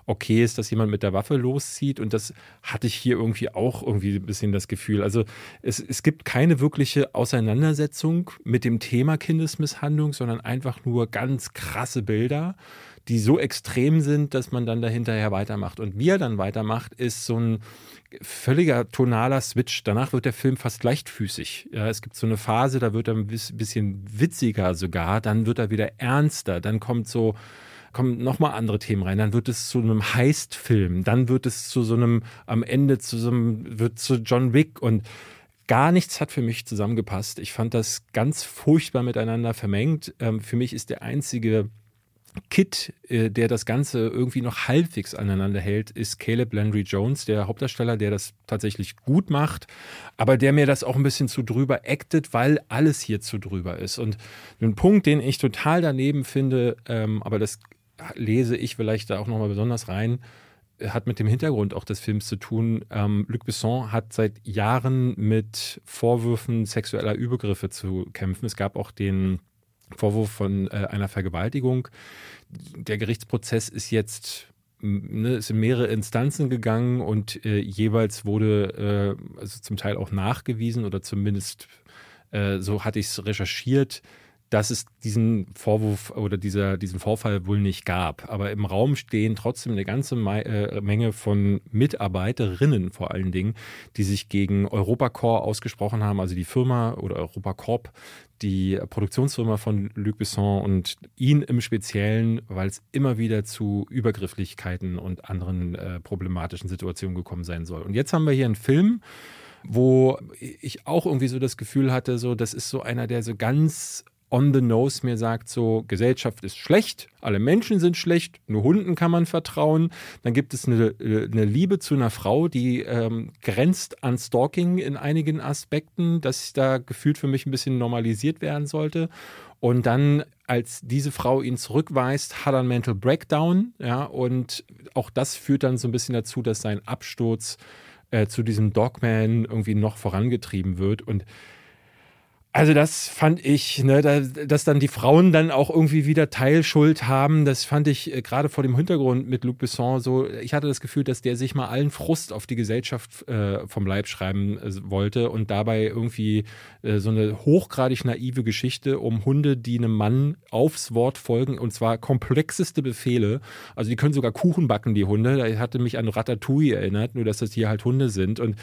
okay ist, dass jemand mit der Waffe loszieht. Und das hatte ich hier irgendwie auch irgendwie ein bisschen das Gefühl. Also es, es gibt keine wirkliche Auseinandersetzung mit dem Thema Kindesmisshandlung, sondern einfach nur ganz krasse Bilder die so extrem sind, dass man dann dahinterher weitermacht. Und wie er dann weitermacht, ist so ein völliger tonaler Switch. Danach wird der Film fast leichtfüßig. Ja, es gibt so eine Phase, da wird er ein bisschen witziger sogar, dann wird er wieder ernster, dann kommt so kommen nochmal andere Themen rein. Dann wird es zu einem Heist-Film. Dann wird es zu so einem, am Ende zu so einem, wird zu John Wick und gar nichts hat für mich zusammengepasst. Ich fand das ganz furchtbar miteinander vermengt. Ähm, für mich ist der einzige Kit, äh, der das Ganze irgendwie noch halbwegs aneinander hält, ist Caleb Landry Jones, der Hauptdarsteller, der das tatsächlich gut macht, aber der mir das auch ein bisschen zu drüber actet, weil alles hier zu drüber ist. Und ein Punkt, den ich total daneben finde, ähm, aber das lese ich vielleicht da auch nochmal besonders rein, hat mit dem Hintergrund auch des Films zu tun. Ähm, Luc Besson hat seit Jahren mit Vorwürfen sexueller Übergriffe zu kämpfen. Es gab auch den Vorwurf von äh, einer Vergewaltigung. Der Gerichtsprozess ist jetzt ne, ist in mehrere Instanzen gegangen und äh, jeweils wurde äh, also zum Teil auch nachgewiesen oder zumindest äh, so hatte ich es recherchiert, dass es diesen Vorwurf oder dieser, diesen Vorfall wohl nicht gab. Aber im Raum stehen trotzdem eine ganze äh, Menge von Mitarbeiterinnen vor allen Dingen, die sich gegen Europacorp ausgesprochen haben, also die Firma oder Europacorp, die Produktionsfirma von Luc Besson und ihn im Speziellen, weil es immer wieder zu Übergrifflichkeiten und anderen äh, problematischen Situationen gekommen sein soll. Und jetzt haben wir hier einen Film, wo ich auch irgendwie so das Gefühl hatte, so das ist so einer, der so ganz on the nose mir sagt, so Gesellschaft ist schlecht, alle Menschen sind schlecht, nur Hunden kann man vertrauen. Dann gibt es eine, eine Liebe zu einer Frau, die ähm, grenzt an Stalking in einigen Aspekten, das da gefühlt für mich ein bisschen normalisiert werden sollte. Und dann, als diese Frau ihn zurückweist, hat er einen Mental Breakdown. Ja, und auch das führt dann so ein bisschen dazu, dass sein Absturz äh, zu diesem Dogman irgendwie noch vorangetrieben wird. Und also das fand ich, ne, dass dann die Frauen dann auch irgendwie wieder Teilschuld haben, das fand ich äh, gerade vor dem Hintergrund mit Luc Besson so, ich hatte das Gefühl, dass der sich mal allen Frust auf die Gesellschaft äh, vom Leib schreiben äh, wollte und dabei irgendwie äh, so eine hochgradig naive Geschichte um Hunde, die einem Mann aufs Wort folgen und zwar komplexeste Befehle. Also die können sogar Kuchen backen, die Hunde. Da hatte mich an Ratatouille erinnert, nur dass das hier halt Hunde sind und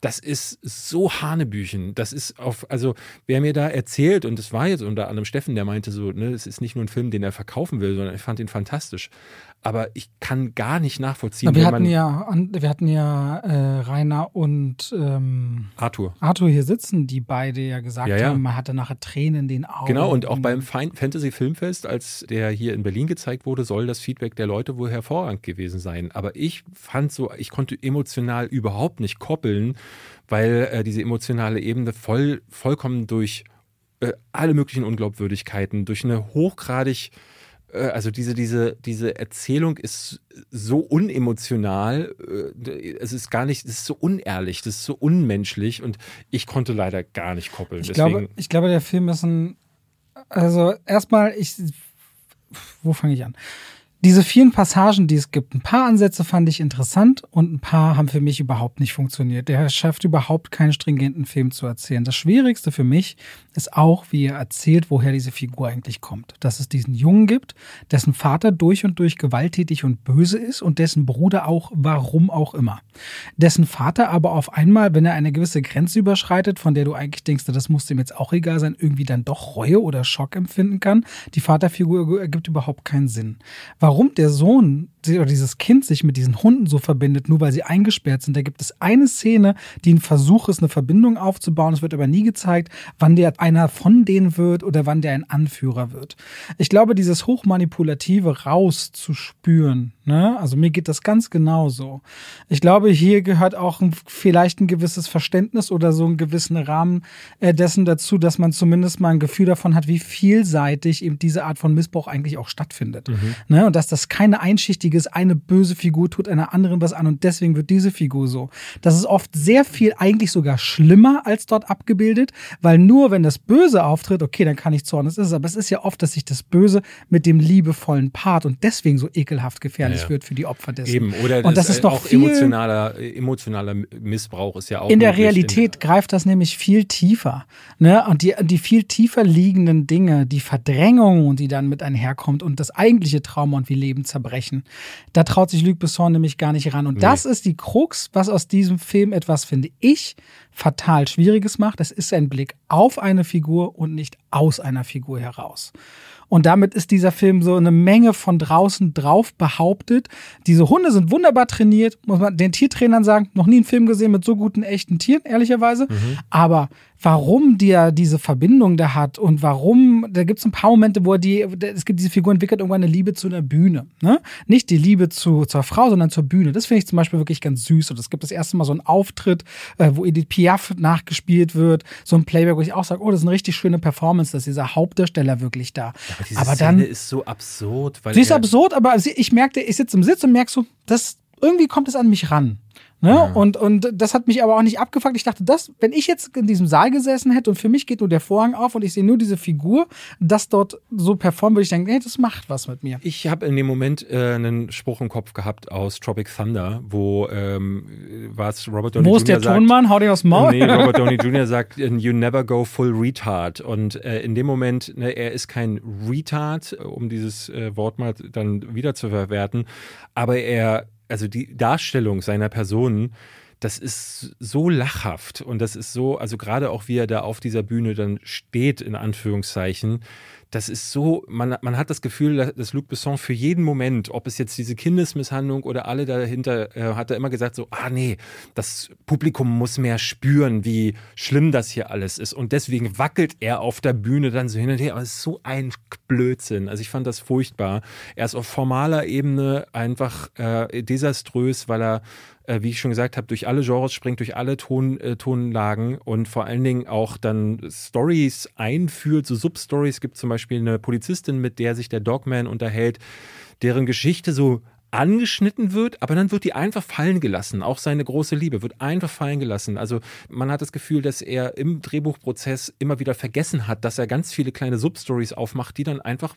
das ist so Hanebüchen. Das ist auf, also wer mir da erzählt, und es war jetzt unter anderem Steffen, der meinte so, ne, es ist nicht nur ein Film, den er verkaufen will, sondern ich fand ihn fantastisch. Aber ich kann gar nicht nachvollziehen.
Na, wir, hatten ja, wir hatten ja äh, Rainer und ähm,
Arthur.
Arthur hier sitzen, die beide ja gesagt ja, ja. haben, man hatte nachher Tränen in den Augen.
Genau, und auch beim Fantasy Filmfest, als der hier in Berlin gezeigt wurde, soll das Feedback der Leute wohl hervorragend gewesen sein. Aber ich fand so, ich konnte emotional überhaupt nicht koppeln, weil äh, diese emotionale Ebene voll, vollkommen durch äh, alle möglichen Unglaubwürdigkeiten, durch eine hochgradig also diese, diese, diese Erzählung ist so unemotional, äh, es ist gar nicht, es ist so unehrlich, das ist so unmenschlich und ich konnte leider gar nicht koppeln.
Ich, glaube, ich glaube, der Film ist ein, also erstmal, ich, wo fange ich an? Diese vielen Passagen, die es gibt, ein paar Ansätze fand ich interessant und ein paar haben für mich überhaupt nicht funktioniert. Der schafft überhaupt keinen stringenten Film zu erzählen. Das Schwierigste für mich ist auch, wie er erzählt, woher diese Figur eigentlich kommt. Dass es diesen Jungen gibt, dessen Vater durch und durch gewalttätig und böse ist und dessen Bruder auch, warum auch immer. Dessen Vater aber auf einmal, wenn er eine gewisse Grenze überschreitet, von der du eigentlich denkst, das muss dem jetzt auch egal sein, irgendwie dann doch Reue oder Schock empfinden kann. Die Vaterfigur ergibt überhaupt keinen Sinn. Was warum der Sohn oder dieses Kind sich mit diesen Hunden so verbindet, nur weil sie eingesperrt sind. Da gibt es eine Szene, die ein Versuch ist, eine Verbindung aufzubauen. Es wird aber nie gezeigt, wann der einer von denen wird oder wann der ein Anführer wird. Ich glaube, dieses Hochmanipulative rauszuspüren, ne? also mir geht das ganz genauso. Ich glaube, hier gehört auch ein, vielleicht ein gewisses Verständnis oder so einen gewissen Rahmen äh, dessen dazu, dass man zumindest mal ein Gefühl davon hat, wie vielseitig eben diese Art von Missbrauch eigentlich auch stattfindet. Mhm. Ne? Und dass das keine einschichtige ist, eine böse Figur tut einer anderen was an und deswegen wird diese Figur so. Das ist oft sehr viel, eigentlich sogar schlimmer als dort abgebildet, weil nur wenn das Böse auftritt, okay, dann kann ich zorn, das ist es. Aber es ist ja oft, dass sich das Böse mit dem liebevollen Part und deswegen so ekelhaft gefährlich ja, ja. wird für die Opfer dessen.
Eben, oder
und das,
das
ist doch
auch emotionaler, emotionaler Missbrauch ist ja auch.
In der Realität in, greift das nämlich viel tiefer. Ne? Und die, die viel tiefer liegenden Dinge, die Verdrängung, die dann mit einherkommt und das eigentliche Trauma und wie Leben zerbrechen. Da traut sich Luc Besson nämlich gar nicht ran. Und nee. das ist die Krux, was aus diesem Film etwas, finde ich, fatal Schwieriges macht. Es ist ein Blick auf eine Figur und nicht aus einer Figur heraus. Und damit ist dieser Film so eine Menge von draußen drauf behauptet. Diese Hunde sind wunderbar trainiert, muss man den Tiertrainern sagen. Noch nie einen Film gesehen mit so guten echten Tieren, ehrlicherweise. Mhm. Aber warum der diese Verbindung da hat und warum, da gibt es ein paar Momente, wo er die, es gibt diese Figur entwickelt irgendwann eine Liebe zu einer Bühne. Ne? Nicht die Liebe zu, zur Frau, sondern zur Bühne. Das finde ich zum Beispiel wirklich ganz süß. Und es gibt das erste Mal so einen Auftritt, äh, wo Edith Piaf nachgespielt wird, so ein Playback, wo ich auch sage, oh, das ist eine richtig schöne Performance, dass dieser Hauptdarsteller wirklich da.
aber diese aber Szene dann, ist so absurd.
Weil sie ist absurd, aber ich merkte, ich sitze im Sitz und merke so, das, irgendwie kommt es an mich ran. Ne? Ja. Und, und das hat mich aber auch nicht abgefuckt. Ich dachte, das, wenn ich jetzt in diesem Saal gesessen hätte und für mich geht nur der Vorhang auf und ich sehe nur diese Figur, das dort so performen, würde ich denken, hey, das macht was mit mir.
Ich habe in dem Moment äh, einen Spruch im Kopf gehabt aus Tropic Thunder, wo ähm, was Robert Downey Jr.
Wo ist der sagt, Tonmann? Hau dir aus dem Maul?
Nee, Robert Downey Jr. sagt, you never go full retard. Und äh, in dem Moment, ne, er ist kein Retard, um dieses äh, Wort mal dann wieder zu verwerten, aber er also die Darstellung seiner Person, das ist so lachhaft und das ist so, also gerade auch wie er da auf dieser Bühne dann steht, in Anführungszeichen, das ist so, man, man hat das Gefühl, dass Luc Besson für jeden Moment, ob es jetzt diese Kindesmisshandlung oder alle dahinter, äh, hat er immer gesagt so, ah nee, das Publikum muss mehr spüren, wie schlimm das hier alles ist. Und deswegen wackelt er auf der Bühne dann so hin und her. Aber es ist so ein Blödsinn. Also ich fand das furchtbar. Er ist auf formaler Ebene einfach äh, desaströs, weil er äh, wie ich schon gesagt habe, durch alle Genres springt, durch alle Ton, äh, Tonlagen und vor allen Dingen auch dann Stories einführt, so Substories. Es gibt zum Beispiel eine Polizistin, mit der sich der Dogman unterhält, deren Geschichte so angeschnitten wird, aber dann wird die einfach fallen gelassen. Auch seine große Liebe wird einfach fallen gelassen. Also man hat das Gefühl, dass er im Drehbuchprozess immer wieder vergessen hat, dass er ganz viele kleine Substories aufmacht, die dann einfach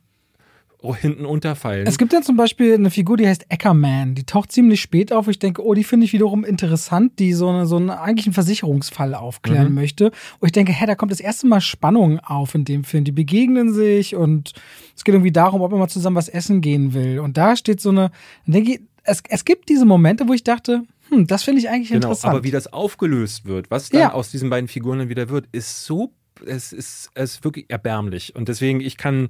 hinten unterfallen.
Es gibt ja zum Beispiel eine Figur, die heißt Eckerman. Die taucht ziemlich spät auf. Ich denke, oh, die finde ich wiederum interessant, die so, eine, so einen eigentlichen Versicherungsfall aufklären mhm. möchte. Und ich denke, hä, da kommt das erste Mal Spannung auf in dem Film. Die begegnen sich und es geht irgendwie darum, ob man mal zusammen was essen gehen will. Und da steht so eine, denke es, es gibt diese Momente, wo ich dachte, hm, das finde ich eigentlich genau, interessant.
Aber wie das aufgelöst wird, was dann ja. aus diesen beiden Figuren dann wieder wird, ist so, es ist, es ist wirklich erbärmlich. Und deswegen, ich kann,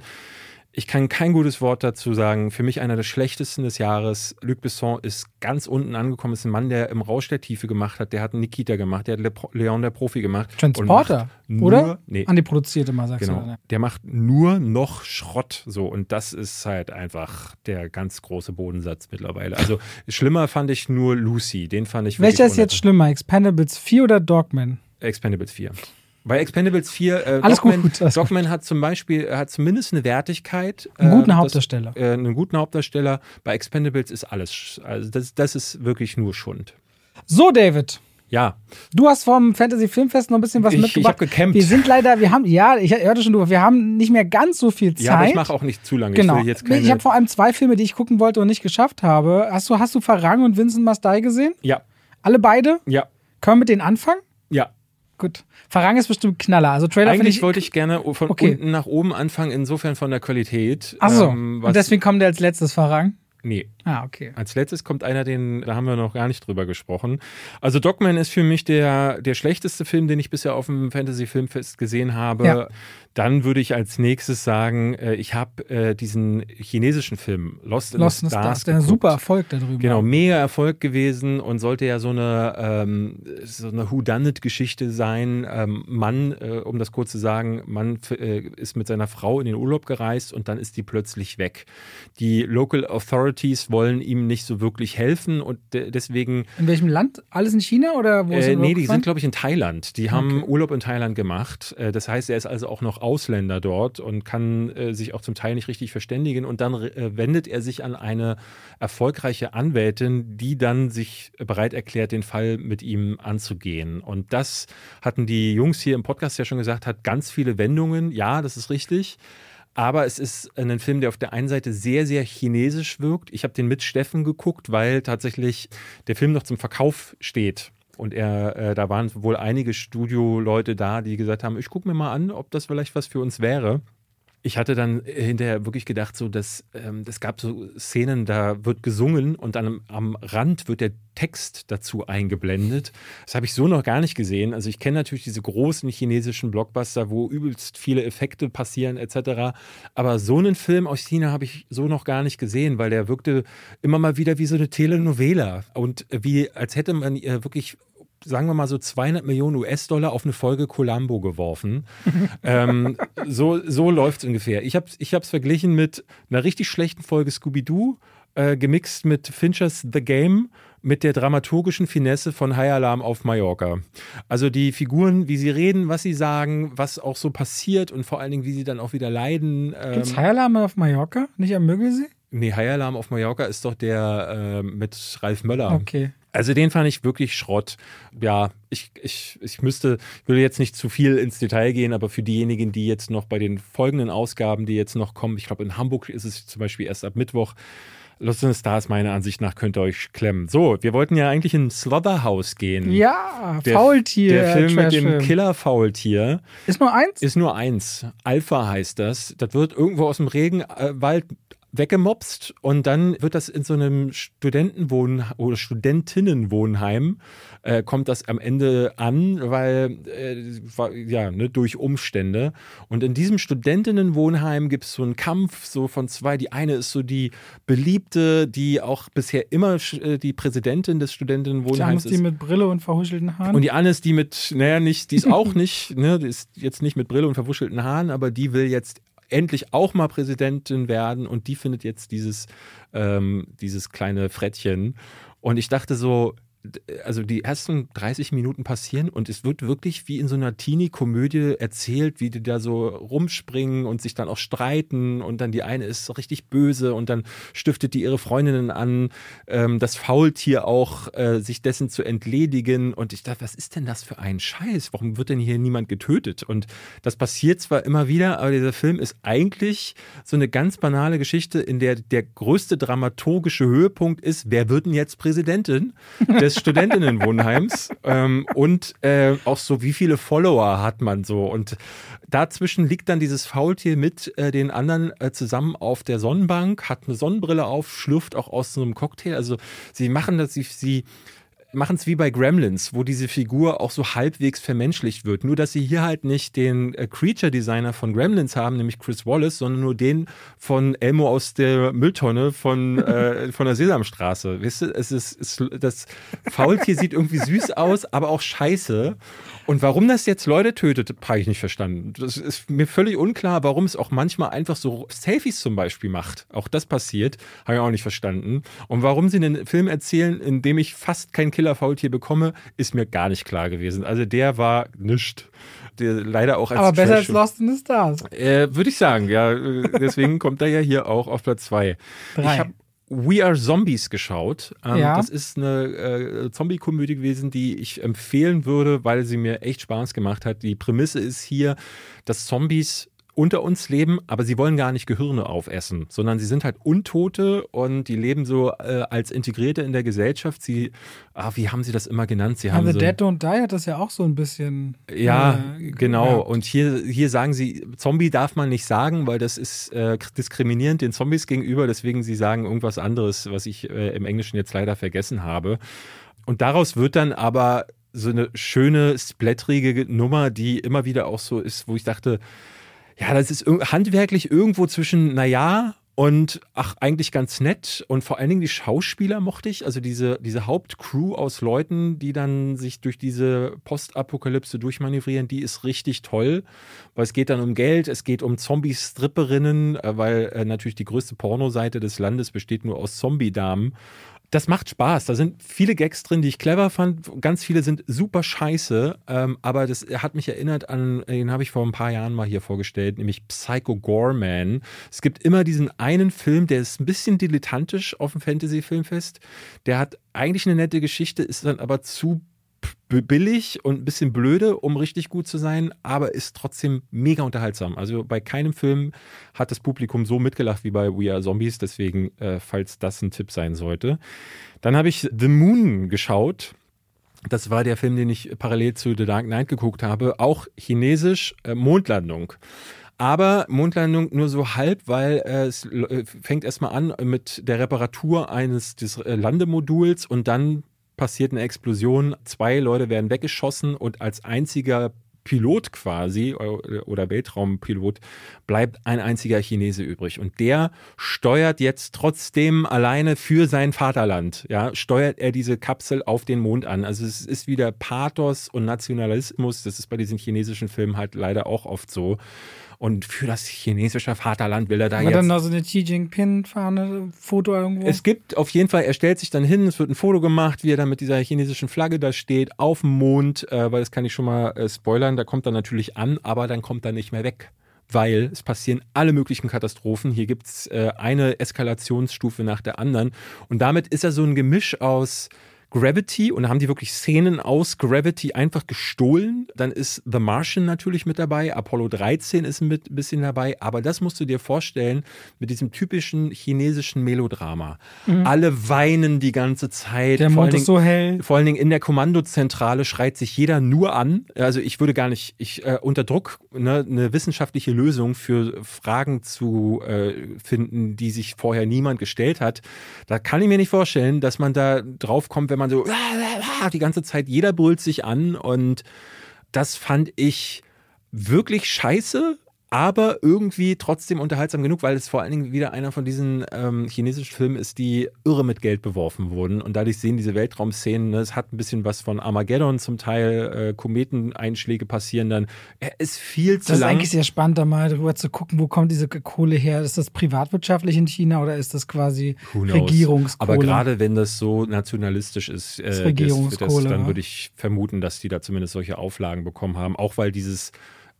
ich kann kein gutes Wort dazu sagen. Für mich einer der schlechtesten des Jahres. Luc Besson ist ganz unten angekommen. Ist ein Mann, der im Rausch der Tiefe gemacht hat. Der hat Nikita gemacht. Der hat Le Leon der Profi gemacht.
Transporter, nur, oder? Nee. An die produzierte mal, sagst genau. du.
Ne? Der macht nur noch Schrott. So. Und das ist halt einfach der ganz große Bodensatz mittlerweile. Also schlimmer fand ich nur Lucy. Den fand ich
Welcher ist jetzt schlimmer? Expendables 4 oder Dogman?
Expendables 4. Bei Expendables 4,
äh, Alles Dogman, gut,
alles Dogman hat zum Beispiel hat zumindest eine Wertigkeit.
Einen guten äh, Hauptdarsteller.
Das, äh, einen guten Hauptdarsteller. Bei Expendables ist alles. Also das, das ist wirklich nur Schund.
So, David.
Ja.
Du hast vom Fantasy Filmfest noch ein bisschen was
ich,
mitgebracht.
Ich habe gekämpft.
Wir sind leider, wir haben, ja, ich hörte schon, wir haben nicht mehr ganz so viel Zeit. Ja, aber
ich mache auch nicht zu lange.
Genau.
Ich,
ich habe vor allem zwei Filme, die ich gucken wollte und nicht geschafft habe. Hast du, hast du Farang und Vincent Mastai gesehen?
Ja.
Alle beide?
Ja.
Können wir mit denen anfangen?
Ja.
Gut. Farang ist bestimmt Knaller. Also Trailer
Eigentlich
ich,
wollte ich gerne von okay. unten nach oben anfangen, insofern von der Qualität.
Achso. Ähm, und deswegen kommt der als letztes Farang?
Nee.
Ah, okay.
Als letztes kommt einer, den, da haben wir noch gar nicht drüber gesprochen. Also Dogman ist für mich der, der schlechteste Film, den ich bisher auf dem Fantasy Filmfest gesehen habe.
Ja.
Dann würde ich als nächstes sagen, äh, ich habe äh, diesen chinesischen Film Lost in
Lost
the Stars
der super Erfolg da drüben.
Genau, mega Erfolg gewesen und sollte ja so eine, ähm, so eine Whodunit-Geschichte sein. Ähm, Mann, äh, um das kurz zu sagen, Mann äh, ist mit seiner Frau in den Urlaub gereist und dann ist die plötzlich weg. Die Local Authorities wollen ihm nicht so wirklich helfen und de deswegen.
In welchem Land? Alles in China oder wo ist
Äh, nee, die sind, glaube ich, in Thailand. Die haben
Okay.
Urlaub in Thailand gemacht. Äh, das heißt, er ist also auch noch Ausländer dort und kann äh, sich auch zum Teil nicht richtig verständigen. Und dann äh, wendet er sich an eine erfolgreiche Anwältin, die dann sich bereit erklärt, den Fall mit ihm anzugehen. Und das hatten die Jungs hier im Podcast ja schon gesagt, hat ganz viele Wendungen. Ja, das ist richtig. Aber es ist ein Film, der auf der einen Seite sehr, sehr chinesisch wirkt. Ich habe den mit Steffen geguckt, weil tatsächlich der Film noch zum Verkauf steht. Und er, äh, da waren wohl einige Studioleute da, die gesagt haben, ich gucke mir mal an, ob das vielleicht was für uns wäre. Ich hatte dann äh, hinterher wirklich gedacht, so dass ähm, es gab so Szenen, da wird gesungen und dann am, am Rand wird der Text dazu eingeblendet. Das habe ich so noch gar nicht gesehen. Also ich kenne natürlich diese großen chinesischen Blockbuster, wo übelst viele Effekte passieren etc. Aber so einen Film aus China habe ich so noch gar nicht gesehen, weil der wirkte immer mal wieder wie so eine Telenovela und wie als hätte man äh, wirklich sagen wir mal so 200 Millionen US-Dollar auf eine Folge Columbo geworfen. ähm, so so läuft es ungefähr. Ich habe es ich hab's verglichen mit einer richtig schlechten Folge Scooby-Doo, äh, gemixt mit Finchers The Game, mit der dramaturgischen Finesse von High Alarm auf Mallorca. Also die Figuren, wie sie reden, was sie sagen, was auch so passiert und vor allen Dingen, wie sie dann auch wieder leiden. Ähm,
Gibt's High Alarm auf Mallorca? Nicht am Müggelsee?
nee, High Alarm auf Mallorca ist doch der äh, mit Ralf Möller.
Okay.
Also den fand ich wirklich Schrott. Ja, ich, ich, ich müsste, ich will jetzt nicht zu viel ins Detail gehen, aber für diejenigen, die jetzt noch bei den folgenden Ausgaben, die jetzt noch kommen, ich glaube in Hamburg ist es zum Beispiel erst ab Mittwoch, Lost in the Stars meiner Ansicht nach könnt ihr euch klemmen. So, wir wollten ja eigentlich in Slaughterhouse gehen.
Ja,
Der,
Faultier.
Der Film mit dem. Killer-Faultier
Ist nur eins?
ist nur eins. Alpha heißt das. Das wird irgendwo aus dem Regenwald weggemopst und dann wird das in so einem Studentenwohn oder Studentinnenwohnheim äh, kommt das am Ende an, weil äh, ja ne, durch Umstände und in diesem Studentinnenwohnheim gibt es so einen Kampf so von zwei. Die eine ist so die beliebte, die auch bisher immer äh, die Präsidentin des
Die
Studentinnenwohnheims
die
ist.
mit Brille und verhuschelten Haaren.
Und die Anne ist die mit, naja, nicht, die ist auch nicht, ne, die ist jetzt nicht mit Brille und verwuschelten Haaren, aber die will jetzt endlich auch mal Präsidentin werden und die findet jetzt dieses, ähm, dieses kleine Frettchen. Und ich dachte so, also die ersten 30 Minuten passieren und es wird wirklich wie in so einer Teenie-Komödie erzählt, wie die da so rumspringen und sich dann auch streiten und dann die eine ist so richtig böse und dann stiftet die ihre Freundinnen an, ähm, das Faultier auch, äh, sich dessen zu entledigen und ich dachte, was ist denn das für ein Scheiß? Warum wird denn hier niemand getötet? Und das passiert zwar immer wieder, aber dieser Film ist eigentlich so eine ganz banale Geschichte, in der der größte dramaturgische Höhepunkt ist, wer wird denn jetzt Präsidentin des Studentinnenwohnheims? ähm, und äh, auch so, wie viele Follower hat man so? Und dazwischen liegt dann dieses Faultier mit äh, den anderen äh, zusammen auf der Sonnenbank, hat eine Sonnenbrille auf, schlürft auch aus so einem Cocktail. Also sie machen das, sie, sie machen es wie bei Gremlins, wo diese Figur auch so halbwegs vermenschlicht wird. Nur, dass sie hier halt nicht den äh, Creature-Designer von Gremlins haben, nämlich Chris Wallace, sondern nur den von Elmo aus der Mülltonne von, äh, von der Sesamstraße. Weißt du, es ist, es, das Faultier sieht irgendwie süß aus, aber auch scheiße. Und warum das jetzt Leute tötet, habe ich nicht verstanden. Das ist mir völlig unklar, warum es auch manchmal einfach so Selfies zum Beispiel macht. Auch das passiert, habe ich auch nicht verstanden. Und warum sie einen Film erzählen, in dem ich fast kein Killer-Faultier bekomme, ist mir gar nicht klar gewesen. Also der war nischt. Der leider auch als
Aber besser als Lost in the Stars.
äh, Würde ich sagen, ja. äh, Deswegen kommt er ja hier auch auf Platz zwei.
Drei.
Ich habe We Are Zombies geschaut. Ähm,
Ja.
Das ist eine äh, Zombie-Komödie gewesen, die ich empfehlen würde, weil sie mir echt Spaß gemacht hat. Die Prämisse ist hier, dass Zombies unter uns leben, aber sie wollen gar nicht Gehirne aufessen, sondern sie sind halt Untote und die leben so äh, als Integrierte in der Gesellschaft. Sie, ah, wie haben sie das immer genannt? Sie haben
Aber
so
Dead Don't Die hat das ja auch so ein bisschen.
ja,
äh,
genau.
ja.
Und hier, hier sagen sie, Zombie darf man nicht sagen, weil das ist äh, diskriminierend den Zombies gegenüber. Deswegen sie sagen irgendwas anderes, was ich äh, im Englischen jetzt leider vergessen habe. Und daraus wird dann aber so eine schöne, splatterige Nummer, die immer wieder auch so ist, wo ich dachte, ja, das ist handwerklich irgendwo zwischen, naja, und ach, eigentlich ganz nett. Und vor allen Dingen die Schauspieler mochte ich. Also diese, diese Hauptcrew aus Leuten, die dann sich durch diese Postapokalypse durchmanövrieren, die ist richtig toll. Weil es geht dann um Geld, es geht um Zombie-Stripperinnen, äh, weil äh, natürlich die größte Pornoseite des Landes besteht nur aus Zombie-Damen. Das macht Spaß. Da sind viele Gags drin, die ich clever fand. Ganz viele sind super scheiße. Ähm, aber das hat mich erinnert an, den habe ich vor ein paar Jahren mal hier vorgestellt, nämlich Psycho Gorman. Es gibt immer diesen einen Film, der ist ein bisschen dilettantisch auf dem Fantasy-Filmfest. Der hat eigentlich eine nette Geschichte, ist dann aber zu billig und ein bisschen blöde, um richtig gut zu sein, aber ist trotzdem mega unterhaltsam. Also bei keinem Film hat das Publikum so mitgelacht wie bei We Are Zombies, deswegen, äh, falls das ein Tipp sein sollte. Dann habe ich The Moon geschaut. Das war der Film, den ich parallel zu The Dark Knight geguckt habe. Auch chinesisch, äh, Mondlandung. Aber Mondlandung nur so halb, weil äh, es fängt erstmal an mit der Reparatur eines des äh, Landemoduls und dann passiert eine Explosion. Zwei Leute werden weggeschossen und als einziger Pilot quasi äh, oder Weltraumpilot bleibt ein einziger Chinese übrig. Und der steuert jetzt trotzdem alleine für sein Vaterland. Ja, steuert er diese Kapsel auf den Mond an. Also es ist wieder Pathos und Nationalismus. Das ist bei diesen chinesischen Filmen halt leider auch oft so. Und für das chinesische Vaterland will er da
War
jetzt.
dann da so eine Xi Jinping-Fahne, Foto irgendwo?
Es gibt auf jeden Fall, er stellt sich dann hin, es wird ein Foto gemacht, wie er dann mit dieser chinesischen Flagge da steht, auf dem Mond, äh, weil das kann ich schon mal äh, spoilern, da kommt er natürlich an, aber dann kommt er nicht mehr weg. Weil es passieren alle möglichen Katastrophen. Hier gibt es äh, eine Eskalationsstufe nach der anderen. Und damit ist er so ein Gemisch aus Gravity und da haben die wirklich Szenen aus Gravity einfach gestohlen. Dann ist The Martian natürlich mit dabei, Apollo 13 ist mit ein bisschen dabei, aber das musst du dir vorstellen mit diesem typischen chinesischen Melodrama. Alle weinen die ganze Zeit.
Mhm. Der Mond ist so hell.
vor allen Dingen in der Kommandozentrale schreit sich jeder nur an. Also ich würde gar nicht, ich äh, unter Druck ne, eine wissenschaftliche Lösung für Fragen zu äh, finden, die sich vorher niemand gestellt hat. Da kann ich mir nicht vorstellen, dass man da drauf kommt, wenn man so die ganze Zeit, jeder brüllt sich an und das fand ich wirklich scheiße, aber irgendwie trotzdem unterhaltsam genug, weil es vor allen Dingen wieder einer von diesen ähm, chinesischen Filmen ist, die irre mit Geld beworfen wurden. Und dadurch sehen diese Weltraumszenen, ne, es hat ein bisschen was von Armageddon zum Teil, äh, Kometeneinschläge passieren dann. Er ist viel zu
Das ist
lang.
eigentlich sehr spannend, da mal drüber zu gucken, wo kommt diese Kohle her? Ist das privatwirtschaftlich in China oder ist das quasi? Regierungskohle?
Aber gerade wenn das so nationalistisch ist, äh,
Das ist
das, das, dann würde ich vermuten, dass die da zumindest solche Auflagen bekommen haben. Auch weil dieses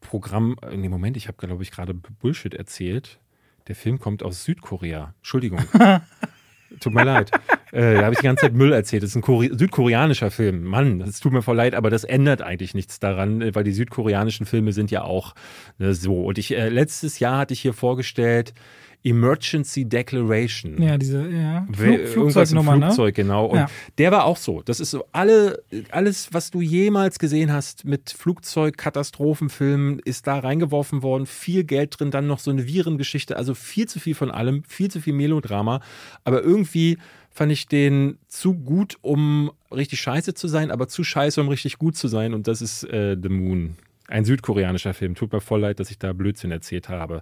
Programm, äh, nee, Moment, ich habe, glaube ich, gerade Bullshit erzählt. Der Film kommt aus Südkorea. Entschuldigung. Tut mir leid. Äh, da habe ich die ganze Zeit Müll erzählt. Das ist ein Kore südkoreanischer Film. Mann, das tut mir voll leid, aber das ändert eigentlich nichts daran, äh, weil die südkoreanischen Filme sind ja auch ne, so. Und ich äh, letztes Jahr hatte ich hier vorgestellt Emergency Declaration.
ja, diese ja. Flug, Flugzeugnummer, ne?
Flugzeug, genau. Und
Ja.
der war auch so. Das ist so alle, alles, was du jemals gesehen hast mit Flugzeugkatastrophenfilmen, ist da reingeworfen worden. Viel Geld drin, dann noch so eine Virengeschichte. Also viel zu viel von allem, viel zu viel Melodrama. Aber irgendwie fand ich den zu gut, um richtig scheiße zu sein, aber zu scheiße, um richtig gut zu sein. Und das ist äh, The Moon. Ein südkoreanischer Film. Tut mir voll leid, dass ich da Blödsinn erzählt habe.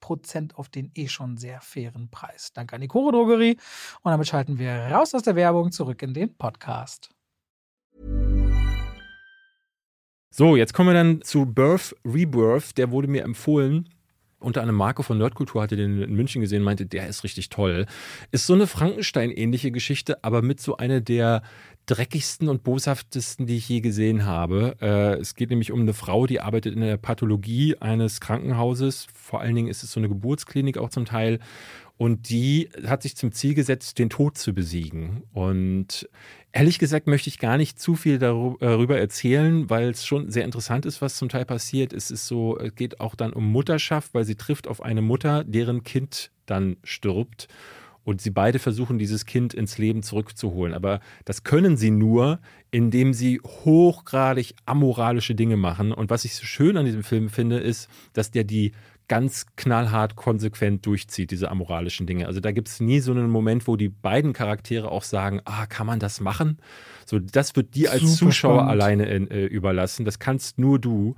auf den eh schon sehr fairen Preis. Danke an die Koro Drogerie. Und damit schalten wir raus aus der Werbung zurück in den Podcast.
So, jetzt kommen wir dann zu Birth Rebirth. Der wurde mir empfohlen. Unter einem Marco von Nerdkultur hatte den in München gesehen, meinte, der ist richtig toll. Ist so eine Frankenstein-ähnliche Geschichte, aber mit so einer der dreckigsten und boshaftesten, die ich je gesehen habe. Äh, es geht nämlich um eine Frau, die arbeitet in der Pathologie eines Krankenhauses. Vor allen Dingen ist es so eine Geburtsklinik auch zum Teil. Und die hat sich zum Ziel gesetzt, den Tod zu besiegen. Und Ehrlich gesagt möchte ich gar nicht zu viel darüber äh, erzählen, weil es schon sehr interessant ist, was zum Teil passiert. Es ist so, es geht auch dann um Mutterschaft, weil sie trifft auf eine Mutter, deren Kind dann stirbt. Und sie beide versuchen, dieses Kind ins Leben zurückzuholen. Aber das können sie nur, indem sie hochgradig amoralische Dinge machen. Und was ich so schön an diesem Film finde, ist, dass der die ganz knallhart konsequent durchzieht, diese amoralischen Dinge. Also da gibt es nie so einen Moment, wo die beiden Charaktere auch sagen, ah, kann man das machen? So, das wird dir als Super Zuschauer spannend. alleine in, äh, überlassen. Das kannst nur du.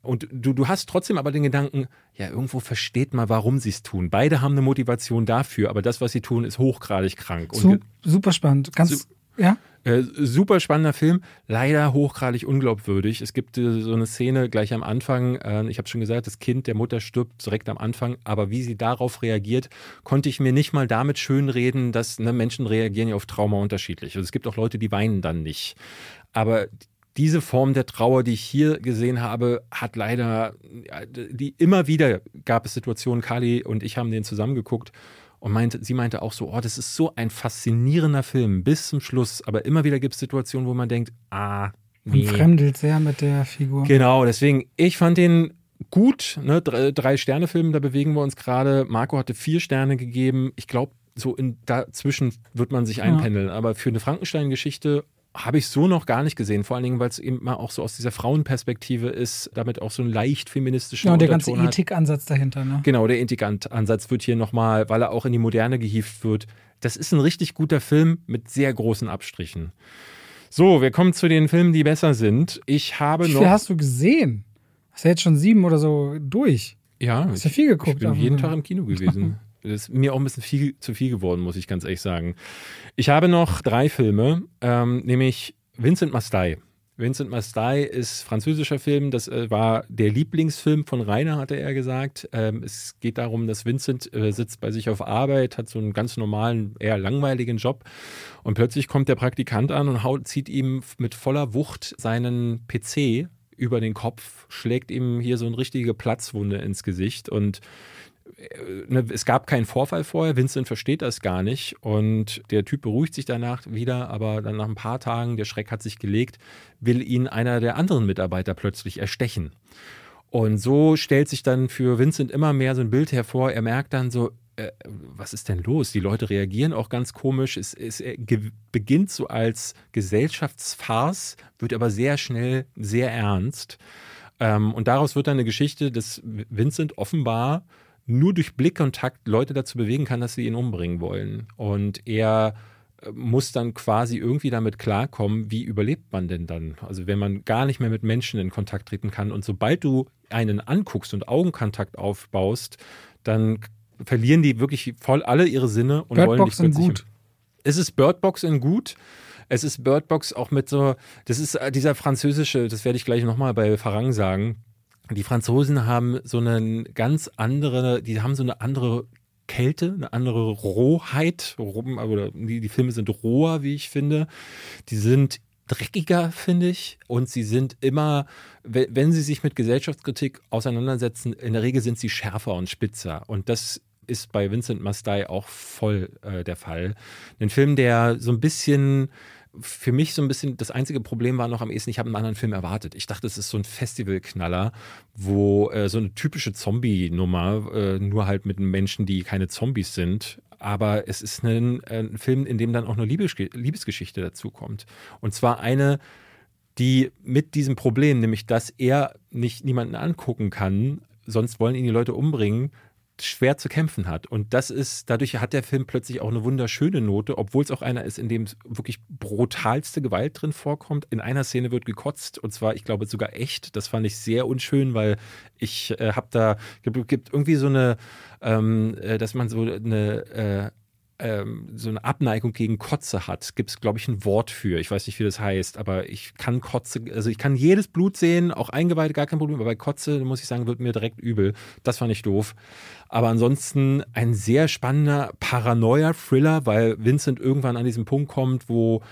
Und du, du hast trotzdem aber den Gedanken, ja, irgendwo versteht man, warum sie es tun. Beide haben eine Motivation dafür, aber das, was sie tun, ist hochgradig krank.
Und super spannend. Ganz, ja?
Äh, super spannender Film, leider hochgradig unglaubwürdig. Es gibt äh, so eine Szene gleich am Anfang, äh, ich habe schon gesagt, das Kind der Mutter stirbt direkt am Anfang, aber wie sie darauf reagiert, konnte ich mir nicht mal damit schönreden, dass ne, Menschen reagieren ja auf Trauma unterschiedlich. Also es gibt auch Leute, die weinen dann nicht. Aber diese Form der Trauer, die ich hier gesehen habe, hat leider, die immer wieder gab es Situationen, Kali und ich haben den zusammengeguckt und meinte, sie meinte auch so, oh, das ist so ein faszinierender Film bis zum Schluss. Aber immer wieder gibt es Situationen, wo man denkt, ah,
nee. Man fremdelt sehr mit der Figur.
Genau, deswegen, ich fand den gut. Ne? Drei, drei Sterne-Film, da bewegen wir uns gerade. Marco hatte vier Sterne gegeben. Ich glaube, so in dazwischen wird man sich einpendeln. Ja. Aber für eine Frankenstein-Geschichte habe ich so noch gar nicht gesehen, vor allen Dingen, weil es eben mal auch so aus dieser Frauenperspektive ist, damit auch so ein leicht feministischen
Genau, der ganze Ethikansatz dahinter, ne?
Genau, der Ethikansatz wird hier nochmal, weil er auch in die Moderne gehievt wird. Das ist ein richtig guter Film mit sehr großen Abstrichen. So, wir kommen zu den Filmen, die besser sind. Ich habe
Wie
noch.
Wie viel hast du gesehen? Hast du jetzt schon sieben oder so durch?
Ja.
Hast du viel geguckt?
Ich bin jeden Tag im Kino gewesen. Das ist mir auch ein bisschen viel zu viel geworden, muss ich ganz ehrlich sagen. Ich habe noch drei Filme, ähm, nämlich Vincent Mastai. Vincent Mastai ist französischer Film. Das äh, war der Lieblingsfilm von Rainer, hatte er gesagt. Ähm, es geht darum, dass Vincent äh, sitzt bei sich auf Arbeit, hat so einen ganz normalen, eher langweiligen Job. Und plötzlich kommt der Praktikant an und haut, zieht ihm mit voller Wucht seinen PC über den Kopf, schlägt ihm hier so eine richtige Platzwunde ins Gesicht und es gab keinen Vorfall vorher, Vincent versteht das gar nicht und der Typ beruhigt sich danach wieder, aber dann nach ein paar Tagen, der Schreck hat sich gelegt, will ihn einer der anderen Mitarbeiter plötzlich erstechen. Und so stellt sich dann für Vincent immer mehr so ein Bild hervor. Er merkt dann so, äh, was ist denn los? Die Leute reagieren auch ganz komisch. Es, es beginnt so als Gesellschaftsfarce, wird aber sehr schnell sehr ernst. Ähm, und daraus wird dann eine Geschichte, dass Vincent offenbar nur durch Blickkontakt Leute dazu bewegen kann, dass sie ihn umbringen wollen. Und er äh, muss dann quasi irgendwie damit klarkommen, wie überlebt man denn dann? Also wenn man gar nicht mehr mit Menschen in Kontakt treten kann und sobald du einen anguckst und Augenkontakt aufbaust, dann verlieren die wirklich voll alle ihre Sinne und
Bird
wollen
Box
dich
plötzlich. Gut.
Es ist Birdbox in gut. Es ist Birdbox auch mit so, das ist äh, dieser französische, das werde ich gleich nochmal bei Farang sagen, die Franzosen haben so eine ganz andere, die haben so eine andere Kälte, eine andere Rohheit. Oder die, die Filme sind roher, wie ich finde. Die sind dreckiger, finde ich. Und sie sind immer, wenn sie sich mit Gesellschaftskritik auseinandersetzen, in der Regel sind sie schärfer und spitzer. Und das ist bei Vincent Mastai auch voll äh, der Fall. Ein Film, der so ein bisschen für mich so ein bisschen das einzige Problem war noch am ehesten, ich habe einen anderen Film erwartet. Ich dachte, es ist so ein Festivalknaller, wo äh, so eine typische Zombie-Nummer, äh, nur halt mit Menschen, die keine Zombies sind. Aber es ist ein, äh, ein Film, in dem dann auch eine Liebes Liebesgeschichte dazukommt. Und zwar eine, die mit diesem Problem, nämlich dass er nicht niemanden angucken kann, sonst wollen ihn die Leute umbringen, schwer zu kämpfen hat. Und das ist, dadurch hat der Film plötzlich auch eine wunderschöne Note, obwohl es auch einer ist, in dem wirklich brutalste Gewalt drin vorkommt. In einer Szene wird gekotzt und zwar, ich glaube, sogar echt. Das fand ich sehr unschön, weil ich äh, habe da, gibt, gibt irgendwie so eine, ähm, äh, dass man so eine, äh, ähm, so eine Abneigung gegen Kotze hat, gibt es, glaube ich, ein Wort für. Ich weiß nicht, wie das heißt, aber ich kann Kotze, also ich kann jedes Blut sehen, auch Eingeweide, gar kein Problem, aber bei Kotze, muss ich sagen, wird mir direkt übel. Das fand ich doof. Aber ansonsten ein sehr spannender Paranoia-Thriller, weil Vincent irgendwann an diesen Punkt kommt, wo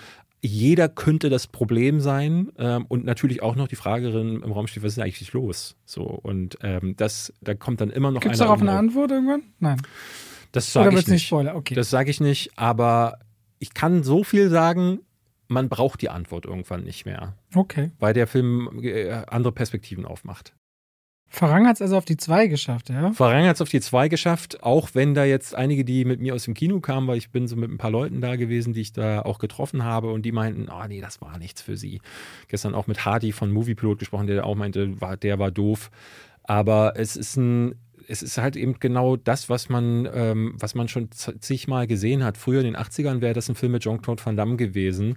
jeder könnte das Problem sein ähm, und natürlich auch noch die Fragerin im Raum steht, was ist eigentlich los? So und ähm, das, da kommt dann immer noch
Gibt's darauf eine Antwort irgendwann? Nein.
Das sage ich nicht.
Spoiler? Okay.
Das sage ich nicht, aber ich kann so viel sagen, man braucht die Antwort irgendwann nicht mehr.
Okay.
Weil der Film äh, andere Perspektiven aufmacht.
Farang hat es also auf die 2 geschafft, ja?
Farang hat es auf die 2 geschafft, auch wenn da jetzt einige, die mit mir aus dem Kino kamen, weil ich bin so mit ein paar Leuten da gewesen, die ich da auch getroffen habe und die meinten, oh nee, das war nichts für sie. Gestern auch mit Hardy von Moviepilot gesprochen, der auch meinte, war, der war doof. Aber es ist ein es ist halt eben genau das, was man, ähm, was man schon zigmal gesehen hat. Früher in den 80ern wäre das ein Film mit Jean-Claude Van Damme gewesen.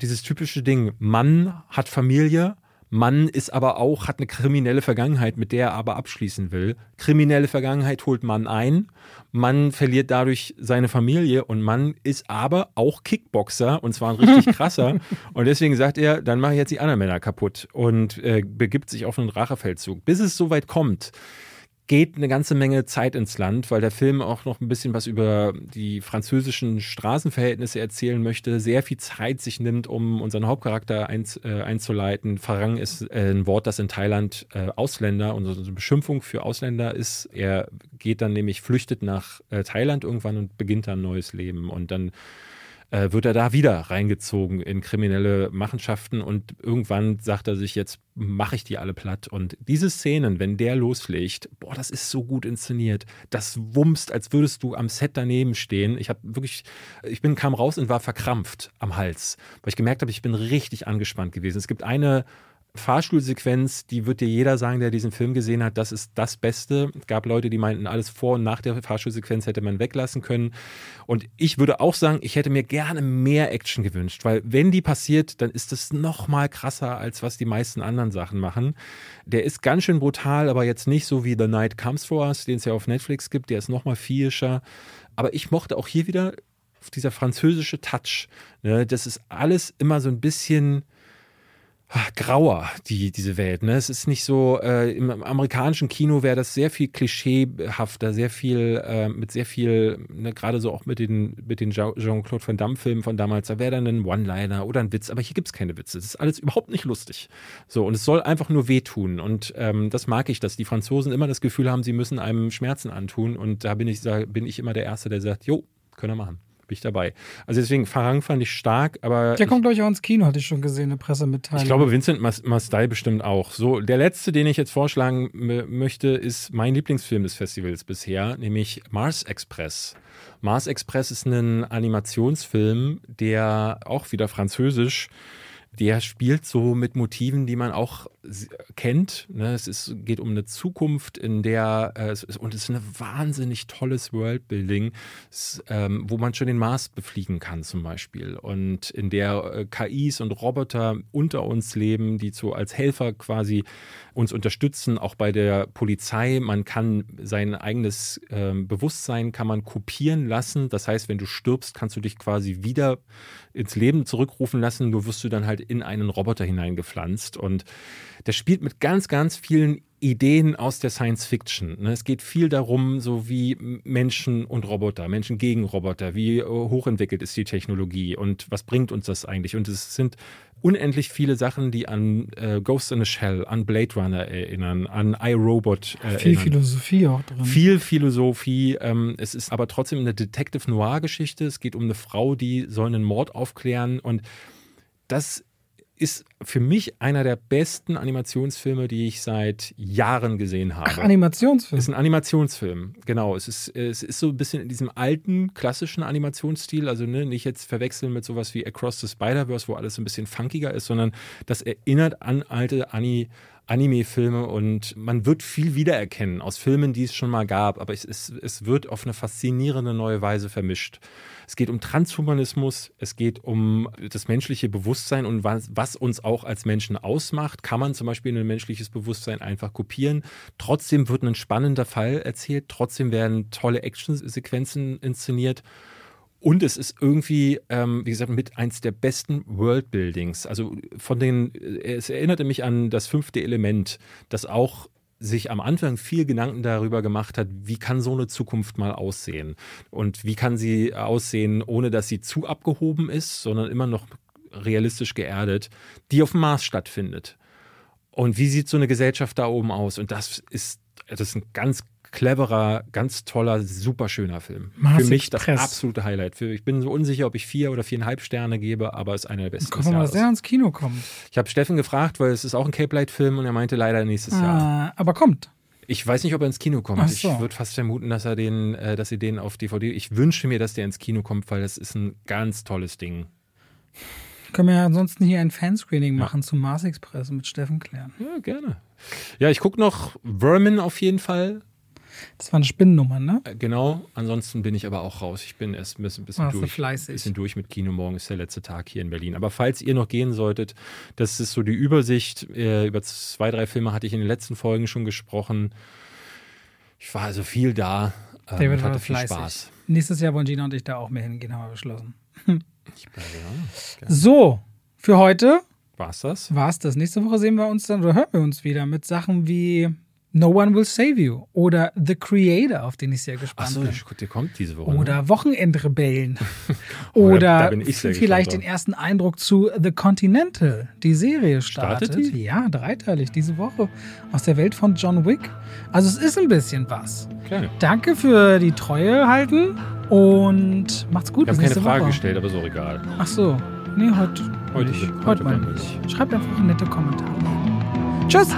Dieses typische Ding, Mann hat Familie, Mann ist aber auch, hat eine kriminelle Vergangenheit, mit der er aber abschließen will. Kriminelle Vergangenheit holt Mann ein. Mann verliert dadurch seine Familie und Mann ist aber auch Kickboxer und zwar ein richtig krasser. und deswegen sagt er, dann mache ich jetzt die anderen Männer kaputt und äh, begibt sich auf einen Rachefeldzug. Bis es soweit kommt, geht eine ganze Menge Zeit ins Land, weil der Film auch noch ein bisschen was über die französischen Straßenverhältnisse erzählen möchte, sehr viel Zeit sich nimmt, um unseren Hauptcharakter einz, äh, einzuleiten. Farang ist äh, ein Wort, das in Thailand äh, Ausländer und so eine Beschimpfung für Ausländer ist. Er geht dann nämlich, flüchtet nach äh, Thailand irgendwann und beginnt dann ein neues Leben und dann äh, wird er da wieder reingezogen in kriminelle Machenschaften und irgendwann sagt er sich, jetzt mache ich die alle platt. Und diese Szenen, wenn der loslegt, boah, das ist so gut inszeniert. Das wummst, als würdest du am Set daneben stehen. Ich habe wirklich, ich bin, kam raus und war verkrampft am Hals, weil ich gemerkt habe, ich bin richtig angespannt gewesen. Es gibt eine Fahrstuhlsequenz, die wird dir jeder sagen, der diesen Film gesehen hat, das ist das Beste. Es gab Leute, die meinten, alles vor und nach der Fahrstuhlsequenz hätte man weglassen können. Und ich würde auch sagen, ich hätte mir gerne mehr Action gewünscht, weil wenn die passiert, dann ist es noch mal krasser, als was die meisten anderen Sachen machen. Der ist ganz schön brutal, aber jetzt nicht so wie The Night Comes For Us, den es ja auf Netflix gibt. Der ist noch mal. Aber ich mochte auch hier wieder dieser französische Touch. Ne? Das ist alles immer so ein bisschen grauer, die, diese Welt. Ne? Es ist nicht so, äh, im amerikanischen Kino wäre das sehr viel klischeehafter, sehr viel, äh, mit sehr viel, ne, gerade so auch mit den, mit den Jean-Claude Van Damme-Filmen von damals, da wäre dann ein One-Liner oder ein Witz, aber hier gibt es keine Witze. Es ist alles überhaupt nicht lustig. So, und es soll einfach nur wehtun. Und ähm, das mag ich, dass die Franzosen immer das Gefühl haben, sie müssen einem Schmerzen antun. Und da bin ich, da bin ich immer der Erste, der sagt, jo, können wir machen bin ich dabei. Also deswegen, Farang fand ich stark, aber.
Der kommt, glaube ich, auch ins Kino, hatte ich schon gesehen, eine Pressemitteilung.
Ich glaube, Vincent Mastai bestimmt auch. So, der letzte, den ich jetzt vorschlagen möchte, ist mein Lieblingsfilm des Festivals bisher, nämlich Mars Express. Mars Express ist ein Animationsfilm, der auch wieder französisch der spielt so mit Motiven, die man auch kennt. Ne? Es ist, geht um eine Zukunft, in der äh, es ist, und es ist ein wahnsinnig tolles Worldbuilding, es, ähm, wo man schon den Mars befliegen kann zum Beispiel und in der äh, KIs und Roboter unter uns leben, die so als Helfer quasi uns unterstützen, auch bei der Polizei. Man kann sein eigenes äh, Bewusstsein kann man kopieren lassen. Das heißt, wenn du stirbst, kannst du dich quasi wieder ins Leben zurückrufen lassen, nur wirst du dann halt in einen Roboter hineingepflanzt. Und der spielt mit ganz, ganz vielen Ideen aus der Science Fiction. Ne? Es geht viel darum, so wie Menschen und Roboter, Menschen gegen Roboter, wie äh, hochentwickelt ist die Technologie und was bringt uns das eigentlich? Und es sind unendlich viele Sachen, die an äh, Ghost in a Shell, an Blade Runner erinnern, an iRobot
erinnern. Viel Philosophie auch drin.
Viel Philosophie. Ähm, es ist aber trotzdem eine Detective Noir-Geschichte. Es geht um eine Frau, die soll einen Mord aufklären und das ist für mich einer der besten Animationsfilme, die ich seit Jahren gesehen habe. Ach,
Animationsfilm?
Es ist ein Animationsfilm, genau. Es ist, es ist so ein bisschen in diesem alten, klassischen Animationsstil. Also ne, nicht jetzt verwechseln mit sowas wie Across the Spider-Verse, wo alles ein bisschen funkiger ist, sondern das erinnert an alte Ani Anime-Filme und man wird viel wiedererkennen aus Filmen, die es schon mal gab, aber es, es, es wird auf eine faszinierende neue Weise vermischt. Es geht um Transhumanismus, es geht um das menschliche Bewusstsein und was, was uns auch als Menschen ausmacht. Kann man zum Beispiel ein menschliches Bewusstsein einfach kopieren? Trotzdem wird ein spannender Fall erzählt, trotzdem werden tolle Actionsequenzen inszeniert. Und es ist irgendwie, ähm, wie gesagt, mit eins der besten Worldbuildings. Also von den, es erinnerte mich an das fünfte Element, das auch sich am Anfang viel Gedanken darüber gemacht hat, wie kann so eine Zukunft mal aussehen und wie kann sie aussehen, ohne dass sie zu abgehoben ist, sondern immer noch realistisch geerdet, die auf dem Mars stattfindet. Und wie sieht so eine Gesellschaft da oben aus? Und das ist, das ist ein ganz cleverer, ganz toller, super schöner Film.
Mars
Für mich
Express.
das absolute Highlight. Für, ich bin so unsicher, ob ich vier oder viereinhalb Sterne gebe, aber es ist einer der besten.
Gucken wir mal, dass der ins Kino kommt.
Ich habe Steffen gefragt, weil es ist auch ein Cape Light Film und er meinte leider nächstes
ah,
Jahr.
Aber kommt.
Ich weiß nicht, ob er ins Kino kommt.
So.
Ich würde fast vermuten, dass er den, äh, dass sie den auf DVD. Ich wünsche mir, dass der ins Kino kommt, weil das ist ein ganz tolles Ding.
Können wir ja ansonsten hier ein Fanscreening machen zum Mars Express mit Steffen klären.
Ja, gerne. Ja, ich gucke noch Vermin auf jeden Fall.
Das war eine Spinnennummer, ne?
Äh, Genau, ansonsten bin ich aber auch raus. Ich bin erst ein bisschen, bisschen,
Warst du
durch,
fleißig.
bisschen durch mit Kino. Morgen ist der letzte Tag hier in Berlin. Aber falls ihr noch gehen solltet, das ist so die Übersicht. Äh, über zwei, drei Filme hatte ich in den letzten Folgen schon gesprochen. Ich war also viel da ähm,
David war
hatte viel
fleißig.
Spaß.
Nächstes Jahr wollen Gina und ich da auch mehr hingehen, haben wir beschlossen.
Ich bleibe ja.
So, für heute
War's das?
war's das. Nächste Woche sehen wir uns dann oder hören wir uns wieder mit Sachen wie No One Will Save You oder The Creator, auf den ich sehr gespannt
Achso,
bin.
der kommt diese Woche. ne?
Oder Wochenendrebellen.
Oh,
Oder vielleicht den ersten Eindruck zu The Continental. Die Serie startet.
Startet die?
Ja, dreiteilig diese Woche. Aus der Welt von John Wick. Also es ist ein bisschen was.
Okay.
Danke für die Treue halten und macht's gut.
Ich habe keine Frage
Woche.
gestellt, aber ist auch egal.
Ach so. Nee, heute,
Heute-
nicht.
heute
Heute
mal
nicht. Schreibt einfach nette Kommentare. Tschüss.